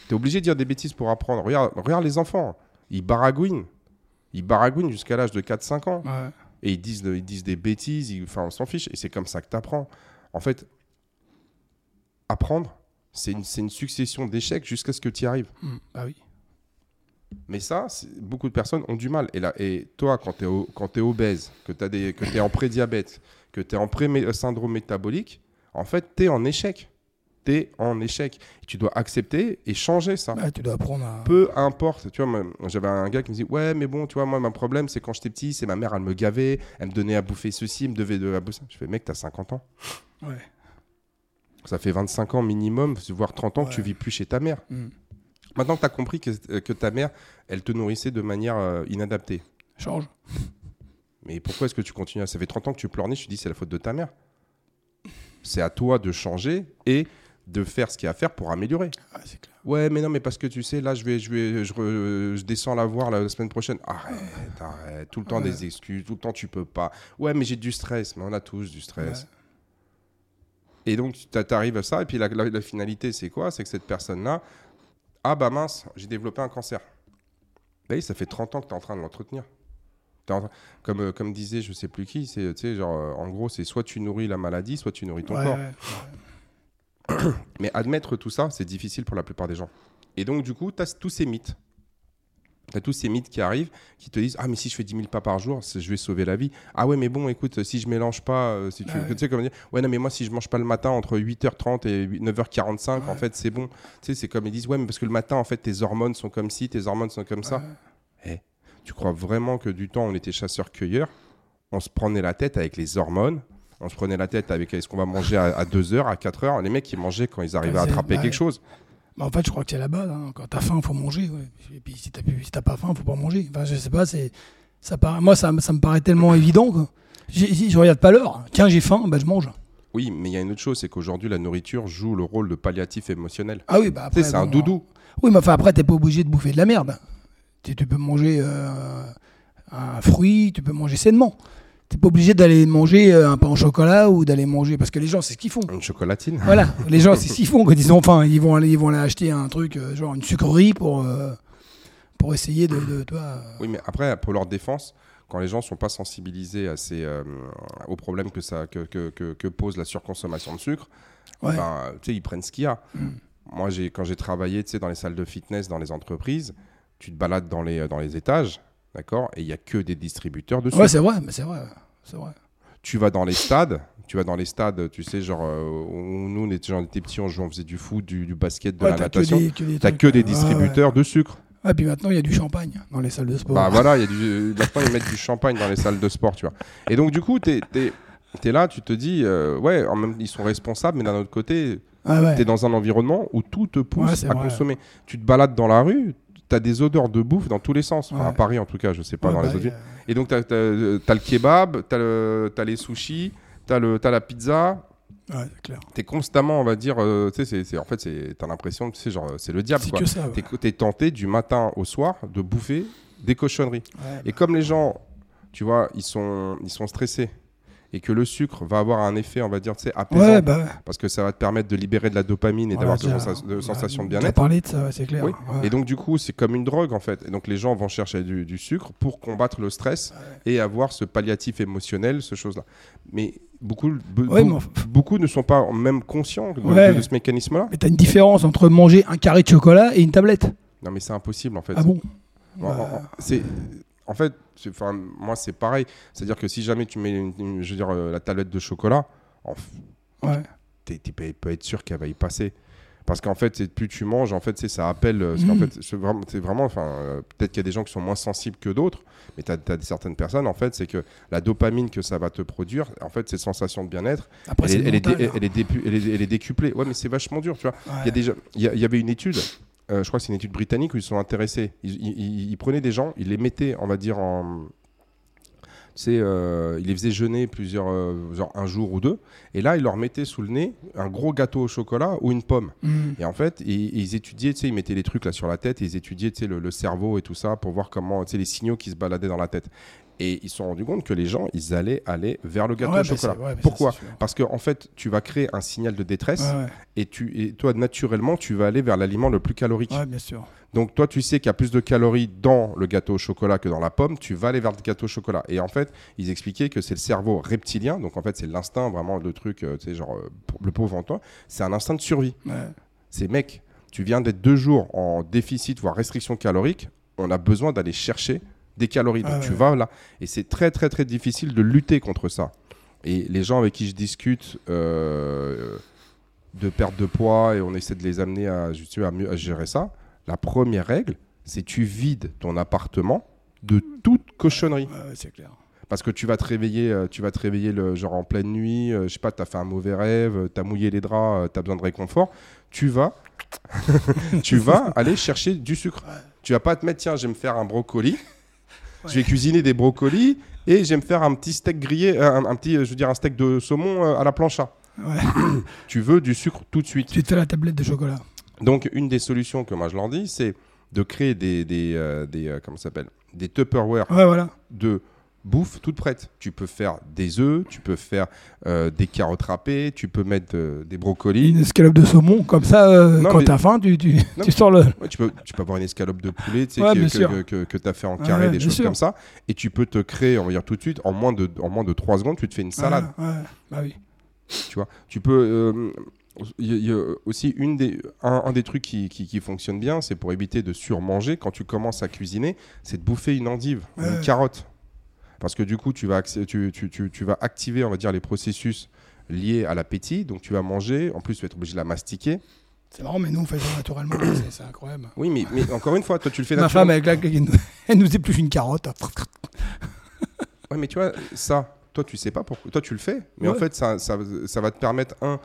T'es obligé de dire des bêtises pour apprendre. Regarde, regarde les enfants, ils baragouinent. Ils baragouinent jusqu'à l'âge de 4-5 ans. ouais. Et ils disent, ils disent des bêtises, ils- enfin, on s'en fiche. Et c'est comme ça que tu apprends. En fait, apprendre, c'est une, une succession d'échecs jusqu'à ce que tu y arrives. Hmm, Bah oui. Mais ça, beaucoup de personnes ont du mal. Et, là, et toi, quand tu es, obèse, que tu es en prédiabète, que tu es en pré-syndrome métabolique, en fait, tu es en échec. t'es en échec. Tu dois accepter et changer ça. Ouais, tu dois apprendre à. Peu importe, tu vois, j'avais un gars qui me dit ouais mais bon tu vois moi mon problème c'est quand j'étais petit c'est ma mère elle me gavait, elle me donnait à bouffer ceci, elle me devait de à bouffer. ça. Je fais mec t'as 50 ans, Ouais. ça fait 25 ans minimum, voire 30 ans que tu vis plus chez ta mère. Mm. Maintenant que tu as compris que, euh, que ta mère elle te nourrissait de manière euh, inadaptée, Change. mais pourquoi est-ce que tu continues à- Ça fait 30 ans que tu pleurniches, tu dis c'est la faute de ta mère. C'est à toi de changer et de faire ce qu'il y a à faire pour améliorer. Ouais, c'est clair. Ouais, mais non, mais parce que tu sais, là, je vais, je vais, je, re- je descends la voir la, semaine prochaine. Arrête, arrête. Tout le temps Ouais. des excuses, tout le temps tu peux pas. Ouais, mais j'ai du stress. Mais on a tous du stress. Ouais. Et donc, tu arrives à ça. Et puis, la, la- la finalité, c'est quoi? C'est que cette personne-là, ah bah mince, j'ai développé un cancer. Bah oui, ça fait 30 ans que tu es en train de l'entretenir. Comme, euh, comme disait, je sais plus qui, c'est, genre, euh, en gros, c'est soit tu nourris la maladie, soit tu nourris ton Ouais, corps. ouais. *coughs* Mais admettre tout ça, c'est difficile pour la plupart des gens. Et donc, du coup, tu as tous ces mythes. Tu as tous ces mythes qui arrivent, qui te disent Ah, mais si je fais 10 000 pas par jour, je vais sauver la vie. Ah, ouais, mais bon, écoute, si je mélange pas, euh, si tu, Ouais. tu sais comment dire Ouais, non, mais moi, si je mange pas le matin entre 8h30 et 9h45, en Ouais. fait, c'est bon. Tu sais, c'est comme ils disent Ouais, mais parce que le matin, en fait, tes hormones sont comme ci, tes hormones sont comme ça. Ouais. Tu crois vraiment que du temps, on était chasseurs-cueilleurs? On se prenait la tête avec les hormones on se prenait la tête avec est-ce qu'on va manger à, 2h, à 4h. Les mecs, ils mangeaient quand ils arrivaient à attraper ouais. quelque chose. Bah, en fait, je crois que c'est la base. hein. Quand t'as faim, faut manger. ouais. Et puis si t'as si pas faim, faut pas manger. Enfin, je sais pas. C'est ça paraît- Moi, ça, me- ça me paraît tellement évident. Si je regarde pas l'heure, tiens, j'ai faim, bah, je mange. Oui, mais il y a une autre chose, c'est qu'aujourd'hui, la nourriture joue le rôle de palliatif émotionnel. Ah oui, bah après. c'est un doudou. Oui, mais enfin, après, t'es pas obligé de bouffer de la merde. Tu, tu peux manger euh, un fruit, tu peux manger sainement. T'es pas obligé d'aller manger euh, un pain au chocolat ou d'aller manger. Parce que les gens, c'est ce qu'ils font. Une chocolatine. Voilà, *laughs* les gens, c'est ce qu'ils font quand ils ont faim. Ils vont aller, ils vont aller acheter un truc, euh, genre une sucrerie pour, euh, pour essayer de. euh, Oui, mais après, pour leur défense, quand les gens sont pas sensibilisés à ces, euh, aux problèmes que, ça, que, que, que- que pose la surconsommation de sucre, ouais. ben, tu sais, ils prennent ce qu'il y a. Mm. Moi, j'ai, quand j'ai travaillé tu sais, dans les salles de fitness, dans les entreprises, tu te balades dans les, dans les étages, d'accord? Et il y a que des distributeurs de sucre. Ouais, c'est vrai, mais c'est vrai. C'est vrai. tu vas dans les stades, tu vas dans les stades, tu sais, genre, euh, nous, on était, on était petits, on, jouait, on faisait du foot, du, du basket, de Ouais, la natation. que des, que des que des euh, ouais, distributeurs de sucre. Ouais, puis maintenant, il y a du champagne dans les salles de sport. Bah voilà, il y a du, maintenant ils mettent du champagne dans les salles de sport, tu vois. Et donc du coup, t'es es, là, tu te dis, euh, ouais, en même, ils sont responsables, mais d'un autre côté, Ah ouais. t'es dans un environnement où tout te pousse Ouais, à vrai. consommer. Tu te balades dans la rue, t'as des odeurs de bouffe dans tous les sens. Enfin, Ouais. à Paris en tout cas, je sais pas Ouais, dans les bah, autres villes. a- Et donc t'as as, le kebab, t'as le- t'as les sushis, t'as le- t'as la pizza. Ouais, c'est clair. T'es constamment, on va dire, euh, tu sais, c'est- c'est- en fait, c'est- t'as l'impression, tu sais, genre, c'est le diable, C'est quoi. que ça. ouais. T'es tenté du matin au soir de bouffer des cochonneries. Ouais, Et comme les gens, tu vois, ils sont, ils sont stressés et que le sucre va avoir un effet, on va dire, tu sais, apaisant, Ouais, bah ouais. parce que ça va te permettre de libérer de la dopamine et d'avoir de, tiens, sensa- de ouais, sensations de on a bien-être. parlé de ça, ouais, c'est clair. Oui. Et donc, du coup, c'est comme une drogue, en fait. Et donc, les gens vont chercher du, du sucre pour combattre le stress et avoir ce palliatif émotionnel, ce chose-là. Mais beaucoup, be- Ouais, be- mais enfin- beaucoup ne sont pas même conscients de, Ouais. de- de ce mécanisme-là. Mais t'as une différence entre manger un carré de chocolat et une tablette. Non, mais c'est impossible, en fait. Ah bon? C'est en fait enfin moi c'est pareil c'est à dire que si jamais tu mets une- une- je veux dire euh, la tablette de chocolat Ouais. pas- peut être sûr qu'elle va y passer parce qu'en fait plus tu manges en fait ça appelle euh, fait c'est vraiment enfin euh, peut-être qu'il y a des gens qui sont moins sensibles que d'autres mais tu as, certaines personnes en fait c'est que la dopamine que ça va te produire en fait cette sensation de bien-être elle, elle hein. elle est elle décuplée ouais mais c'est vachement dur tu vois il y, Ouais. avait une étude, je crois que c'est une étude britannique où ils se sont intéressés. Ils, ils- ils- ils prenaient des gens, ils les mettaient, on va dire, en. Tu sais, euh, ils les faisaient jeûner plusieurs, euh, genre un jour ou deux. Et là, ils leur mettaient sous le nez un gros gâteau au chocolat ou une pomme. Mhm. Et en fait, ils, ils étudiaient, tu sais, ils mettaient les trucs là sur la tête, et ils étudiaient, tu sais, le, le cerveau et tout ça pour voir comment, tu sais, les signaux qui se baladaient dans la tête. Et ils se sont rendus compte que les gens, ils allaient aller vers le gâteau Ouais, au bah, chocolat. ouais, Pourquoi. Parce qu'en en fait, tu vas créer un signal de détresse Ouais, et, tu, et toi, naturellement, tu vas aller vers l'aliment le plus calorique. Bien sûr. Donc, toi, tu sais qu'il y a plus de calories dans le gâteau au chocolat que dans la pomme, tu vas aller vers le gâteau au chocolat. Et en fait, ils expliquaient que c'est le cerveau reptilien, donc en fait, c'est l'instinct vraiment le truc, euh, tu sais, genre, euh, le pauvre en toi, c'est un instinct de survie. C'est mec, tu viens d'être deux jours en déficit, voire restriction calorique, on a besoin d'aller chercher des calories. Donc, Ah tu vas là. Et c'est très, très, très difficile de lutter contre ça. Et les gens avec qui je discute, euh, de perte de poids et on essaie de les amener à, à mieux à gérer ça, la première règle, c'est tu vides ton appartement de toute cochonnerie. Ouais, ouais, c'est clair. Parce que tu vas te réveiller, euh, tu vas te réveiller le, genre en pleine nuit, euh, je sais pas, tu as fait un mauvais rêve, tu as mouillé les draps, tu as besoin de réconfort. Tu vas, *laughs* tu vas *laughs* aller chercher du sucre. Tu vas pas te mettre, tiens, je vais me faire un brocoli, je vais cuisiner des brocolis et je vais me faire un petit steak grillé, euh, un, un petit, euh, je veux dire, un steak de saumon euh, à la plancha. Ouais. *coughs* Tu veux du sucre tout de suite. tu te fais la tablette de chocolat. Donc, une des solutions que moi je leur dis, c'est de créer des, des, des comment ça s'appelle, des Tupperware Ouais, voilà. de bouffe toute prête. Tu peux faire des œufs, tu peux faire euh, des carottes râpées, tu peux mettre euh, des brocolis. Une escalope de saumon, comme ça, euh, Non, quand mais- t'as faim, tu, tu, Non, tu sors le. Ouais, tu, peux, tu peux avoir une escalope de poulet tu sais, Ouais, que, que, sûr. que, tu as fait en carré, ouais, des choses sûr. comme ça. Et tu peux te créer, on va dire tout de suite, en moins de, en moins de 3 secondes, tu te fais une salade. Ouais, ouais, bah oui. Tu vois, tu peux. Il y, a- il y a aussi une des, un, un des trucs qui, qui, qui fonctionne bien, c'est pour éviter de surmanger quand tu commences à cuisiner, c'est de bouffer une endive, une carotte. Parce que du coup, tu vas, accé- tu, tu, tu, tu vas activer, on va dire, les processus liés à l'appétit. Donc tu vas manger, en plus tu vas être obligé de la mastiquer. C'est marrant, mais nous, on fait ça naturellement. *coughs* c'est- incroyable. Oui, mais, mais encore une fois, toi tu le fais Ma naturellement. femme, avec la... elle nous- épluche une carotte. *laughs* Ouais, mais tu vois, ça, toi, tu sais pas pourquoi. Toi, tu le fais, mais en fait, ça, ça, ça va te permettre, un,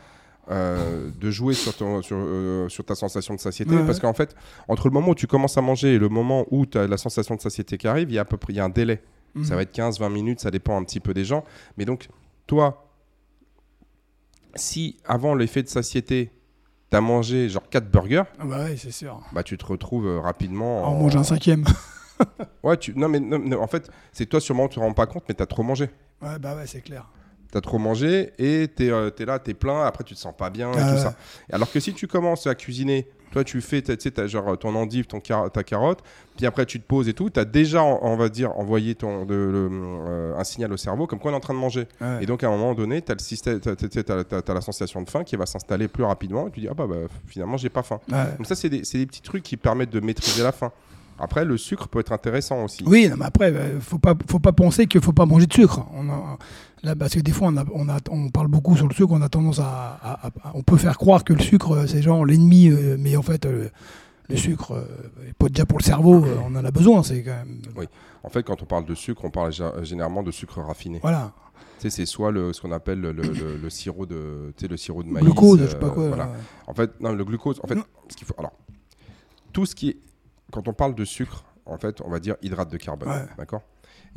euh, de jouer sur, ton, sur, euh, sur ta sensation de satiété. Ouais, parce ouais. qu'en fait, entre le moment où tu commences à manger et le moment où tu as la sensation de satiété qui arrive, il y a à peu près il y a un délai. Mhm. Ça va être 15-20 minutes, ça dépend un petit peu des gens. Mais donc, toi, si avant l'effet de satiété, tu as mangé genre 4 burgers, Ah bah c'est sûr. bah, tu te retrouves euh, rapidement. On en- mange un cinquième. Ouais, tu... non, mais non, non, en fait, c'est toi sûrement, tu te rends pas compte, mais tu as trop mangé. Ouais, bah ouais, c'est clair. T'as trop mangé et t'es euh, t'es là, t'es plein, après tu te sens pas bien et Ah tout ouais. ça. Alors que si tu commences à cuisiner, toi tu fais, tu sais, genre ton endive, ton car- ta carotte, puis après tu te poses et tout, t'as déjà, on va dire, envoyé ton, de- le, euh, un signal au cerveau comme quoi on est en train de manger. Ouais. Et donc à un moment donné, t'as le système, t'as- t'as- t'as la sensation de faim qui va s'installer plus rapidement et tu dis ah bah, bah, finalement j'ai pas faim. Ouais. Donc ça c'est des, des petits trucs qui permettent de maîtriser la faim. Après le sucre peut être intéressant aussi. Oui, non, mais après, euh, faut pas, faut pas penser qu'il faut pas manger de sucre. On a, là, parce que des fois, on, a, on, a, on parle beaucoup sur le sucre, on a tendance à, à- à- on peut faire croire que le sucre, euh, c'est genre l'ennemi, euh, mais en fait, euh, le sucre, euh, pas déjà pour le cerveau, on en a besoin. C'est quand même, Oui. En fait quand on parle de sucre, on parle gé- généralement de sucre raffiné. voilà, Tu sais, c'est soit le, ce qu'on appelle le, le- le- sirop de, tu sais, le sirop de maïs. glucose, je sais pas quoi. voilà. là. En fait, non, le glucose. En fait, Non. ce qu'il faut. Alors, tout ce qui est. Quand on parle de sucre, en fait, on va dire hydrate de carbone. Ouais. D'accord?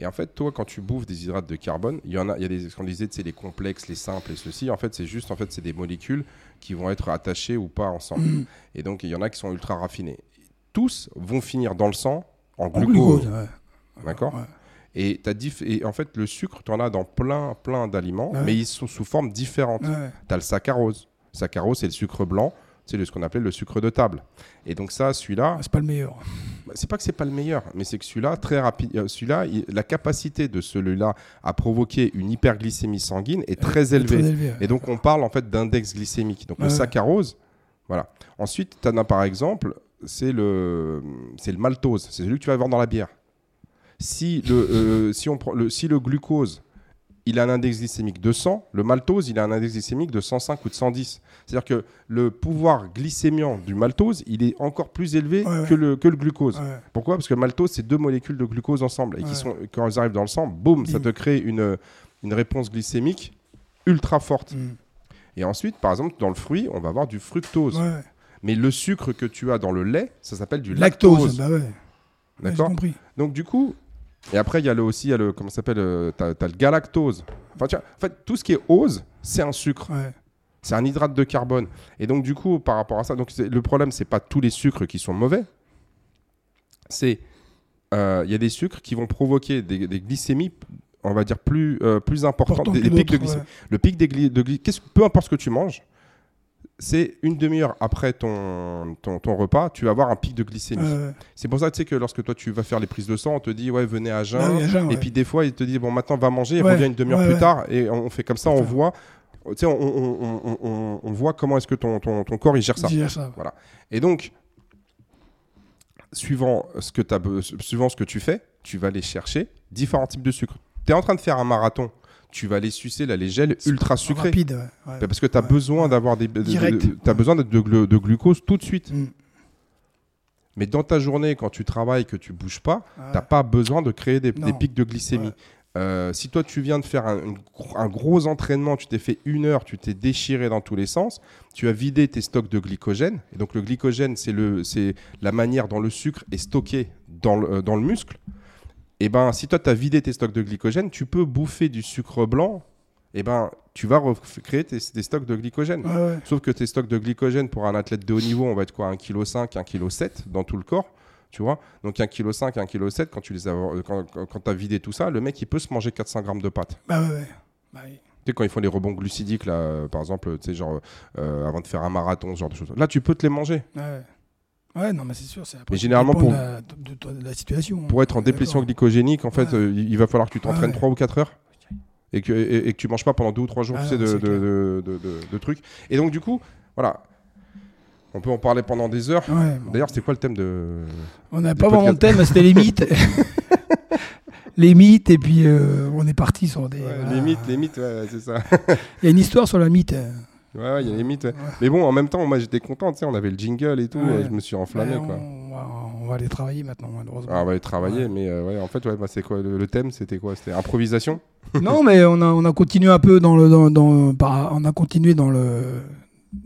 Et en fait, toi, quand tu bouffes des hydrates de carbone, il y en a, il y a des, ce qu'on disait, c'est les complexes, les simples et ceci. En fait, c'est juste, en fait, c'est des molécules qui vont être attachées ou pas ensemble. Mm. Et donc, il y en a qui sont ultra raffinés. Tous vont finir dans le sang en En glucose. glucose, ouais. D'accord Ouais. Et, diff- et en fait, le sucre, tu en as dans plein, plein d'aliments, Ouais. mais ils sont sous forme différente. Tu as le saccharose. Saccharose, c'est le sucre blanc, c'est ce qu'on appelait le sucre de table. Et donc ça, celui-là, Ah, C'est pas le meilleur. bah, c'est pas que c'est pas le meilleur, mais c'est que celui-là, très rapide, euh, celui-là, il- la capacité de celui-là à provoquer une hyperglycémie sanguine est très élevée. Très élevé. ouais. Et donc on parle en fait d'index glycémique. Donc le saccharose, voilà. Ensuite, tu en as par exemple, c'est le, c'est le maltose, c'est celui que tu vas avoir dans la bière. Si le, euh, si on prend le, si le glucose, il a un index glycémique de 100, le maltose, il a un index glycémique de 105 ou de 110. C'est-à-dire que le pouvoir glycémiant du maltose, il est encore plus élevé Ouais, ouais. Que, le, que le glucose. Ouais. Pourquoi? Parce que le maltose, c'est deux molécules de glucose ensemble. Et qui sont, quand elles arrivent dans le sang, boum, ça Bim. te crée une, une réponse glycémique ultra forte. Mm. Et ensuite, par exemple, dans le fruit, on va avoir du fructose. Mais le sucre que tu as dans le lait, ça s'appelle du lactose. Lactose, bah D'accord? Donc du coup, et après il y a le aussi, il y a le comment s'appelle, euh, t'as, le galactose. Enfin, tu vois, en fait, tout ce qui est ose, c'est un sucre, Ouais. c'est un hydrate de carbone. Et donc du coup, par rapport à ça, donc le problème, c'est pas tous les sucres qui sont mauvais. C'est euh, il y a des sucres qui vont provoquer des, des glycémies, on va dire plus euh, plus importantes, des, des pics de glycémie. ouais. Le pic des gly- de gly- qu'est-ce- peu importe ce que tu manges, c'est une demi-heure après ton, ton, ton repas, tu vas avoir un pic de glycémie. C'est pour ça tu sais, que lorsque toi tu vas faire les prises de sang, on te dit ouais venez à jeun. ouais. Ouais, à jeun, Et ouais. puis des fois, il te dit bon maintenant va manger, et Ouais, reviens une demi-heure plus tard, et on fait comme ça, on voit, on, on- on- on- voit comment est-ce que ton, ton, ton corps il gère ça. Ça. Et donc, suivant ce que, suivant ce que tu fais, tu vas aller chercher différents types de sucre. Tu es en train de faire un marathon, tu vas les sucer, là, les gels ultra sucrés. Rapide, ouais, ouais. Bah, Parce que tu as Ouais. besoin d'avoir des. de- de- Direct. de- t'as besoin de, de glu- de glucose tout de suite. Mm. Mais dans ta journée, quand tu travailles, que tu bouges pas, Ouais. t'as pas besoin de créer des, pics de glycémie. Euh, si toi tu viens de faire un, gros entraînement, tu t'es fait une heure, tu t'es déchiré dans tous les sens, tu as vidé tes stocks de glycogène. Et donc le glycogène, c'est la manière dont le sucre est stocké dans le, euh, dans le muscle. Et ben, si toi tu as vidé tes stocks de glycogène, tu peux bouffer du sucre blanc. Et ben, tu vas recréer tes, tes stocks de glycogène. Ouais, ouais. Sauf que tes stocks de glycogène pour un athlète de haut niveau, on va être quoi 1,5 kg, 1,7 kg dans tout le corps. Tu vois Donc 1,7 kg, 1,7 kg, quand tu les as, quand, quand, vidé tout ça, le mec il peut se manger 400 grammes de pâtes. Bah ouais, ouais. Bah oui. Tu sais, quand ils font les rebonds glucidiques, là, euh, par exemple, tu sais, genre euh, avant de faire un marathon, ce genre de choses. Là, tu peux te les manger. Ouais, ouais. Non, mais c'est sûr. c'est après, Mais généralement, pour- la, de- de- de la situation. Pour être en déplétion glycogénique, en fait, Ouais. euh, il va falloir que tu t'entraînes Ouais. 3 ou 4 heures. Et que, et, et que tu manges pas pendant 2 ou 3 jours Ah tu sais, de, trucs. Et donc, du coup, voilà. On peut en parler pendant des heures. Ouais, bon. D'ailleurs, c'était quoi le thème de. On n'a pas vraiment de thème, c'était les mythes. *laughs* les mythes, et puis euh, on est parti sur des. Voilà. Les mythes, les mythes, c'est ça. Il y a une histoire sur la mythe. Ouais, ouais, il y a les mythes. ouais. Mais bon, en même temps, moi j'étais content, tu sais, on avait le jingle et tout, Ouais. euh, je me suis enflammé, Ouais, quoi. on, va, on aller travailler maintenant, malheureusement. Ah, on va aller travailler, mais euh, ouais, en fait, ouais, bah, c'est quoi le, le thème C'était quoi? C'était improvisation? *laughs* Non, mais on a, on a continué un peu dans le. Dans, dans- par- on a continué dans le.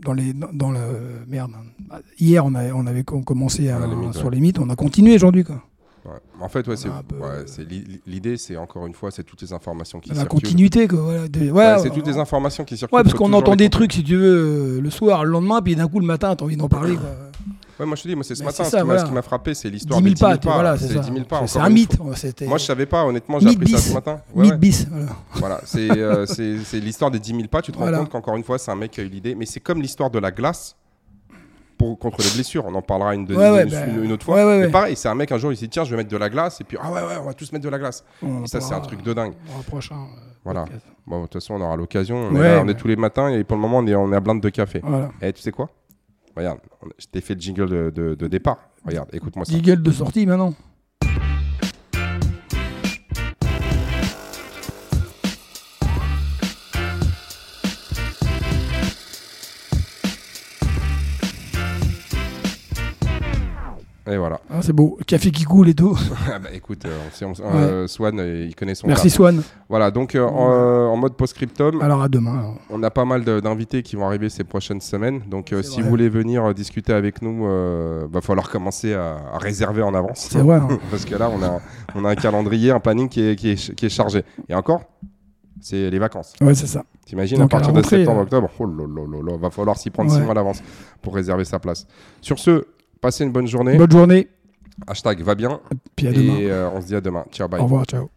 Dans les. Dans, le. Merde. Hier, on, a, on avait com- commencé à- Ah, les mythes, sur les mythes. On a continué aujourd'hui, quoi. Ouais. En fait, ouais, c'est a un peu, ouais, c'est l'i- l'idée, c'est encore une fois, c'est toutes les informations qui La circulent. continuité, quoi. Voilà, de- ouais, Ouais, c'est toutes les informations qui circulent. Ouais, parce qu'on entend des trucs, si tu veux, euh, le soir, le lendemain, puis d'un coup, le matin, t'as envie d'en parler, quoi. Ouais, moi je te dis, moi c'est ce Mais matin, ça, qui m'a- voilà. ce qui m'a frappé, c'est 10 l'histoire 000 des 10 000 pas, pas. voilà, c'est c'est ça. 10 000 pas. C'est- C'est encore un mythe. Moi je savais pas, honnêtement, j'ai appris ça bis. ce matin. Ouais, Mythe ouais. bis, voilà. Voilà, c'est euh, *laughs* l'histoire des 10 000 pas. Tu te rends compte qu'encore une fois, c'est un mec qui a eu l'idée. Mais c'est comme l'histoire de la glace pour, contre les blessures. On en parlera une, de- Ouais, une, bah, une- une autre fois. Mais pareil, c'est un mec un jour, il s'est dit tiens, je vais mettre de la glace. Et puis, ah ouais, ouais, on va tous mettre de la glace. On Et ça, c'est un truc de dingue. prochain. euh, Voilà. Bon, de toute façon, on aura l'occasion. On, est Ouais, là, on est ouais. tous les matins et pour le moment, on est, on est à blinde de café. Voilà. Et tu sais quoi? Regarde, je t'ai fait le jingle de, de- de départ. Regarde, écoute-moi ça. Jingle de sortie maintenant. Et voilà. Ah, c'est beau. Café qui coule et tout. *laughs* Ah bah, écoute, euh, on- euh, Swan, euh, il connaît son Merci. Swan. Voilà, donc en, en mode post-scriptum, Alors à demain. alors. on a pas mal d'invités qui vont arriver ces prochaines semaines. Donc si vrai. vous voulez venir discuter avec nous, il va falloir commencer à, à réserver en avance. C'est vrai. hein. *laughs* Parce que là, on a, on a un calendrier, un planning qui est, qui est, qui est chargé. Et encore, c'est les vacances. Ouais, c'est ça. T'imagines, à partir de septembre, octobre, oh là là là là, va falloir s'y prendre Ouais. six mois d'avance pour réserver sa place. Sur ce, passez une bonne journée. Bonne journée. Hashtag va bien. Puis à demain. Et euh, on se dit à demain. Ciao, bye. Au revoir. Ciao.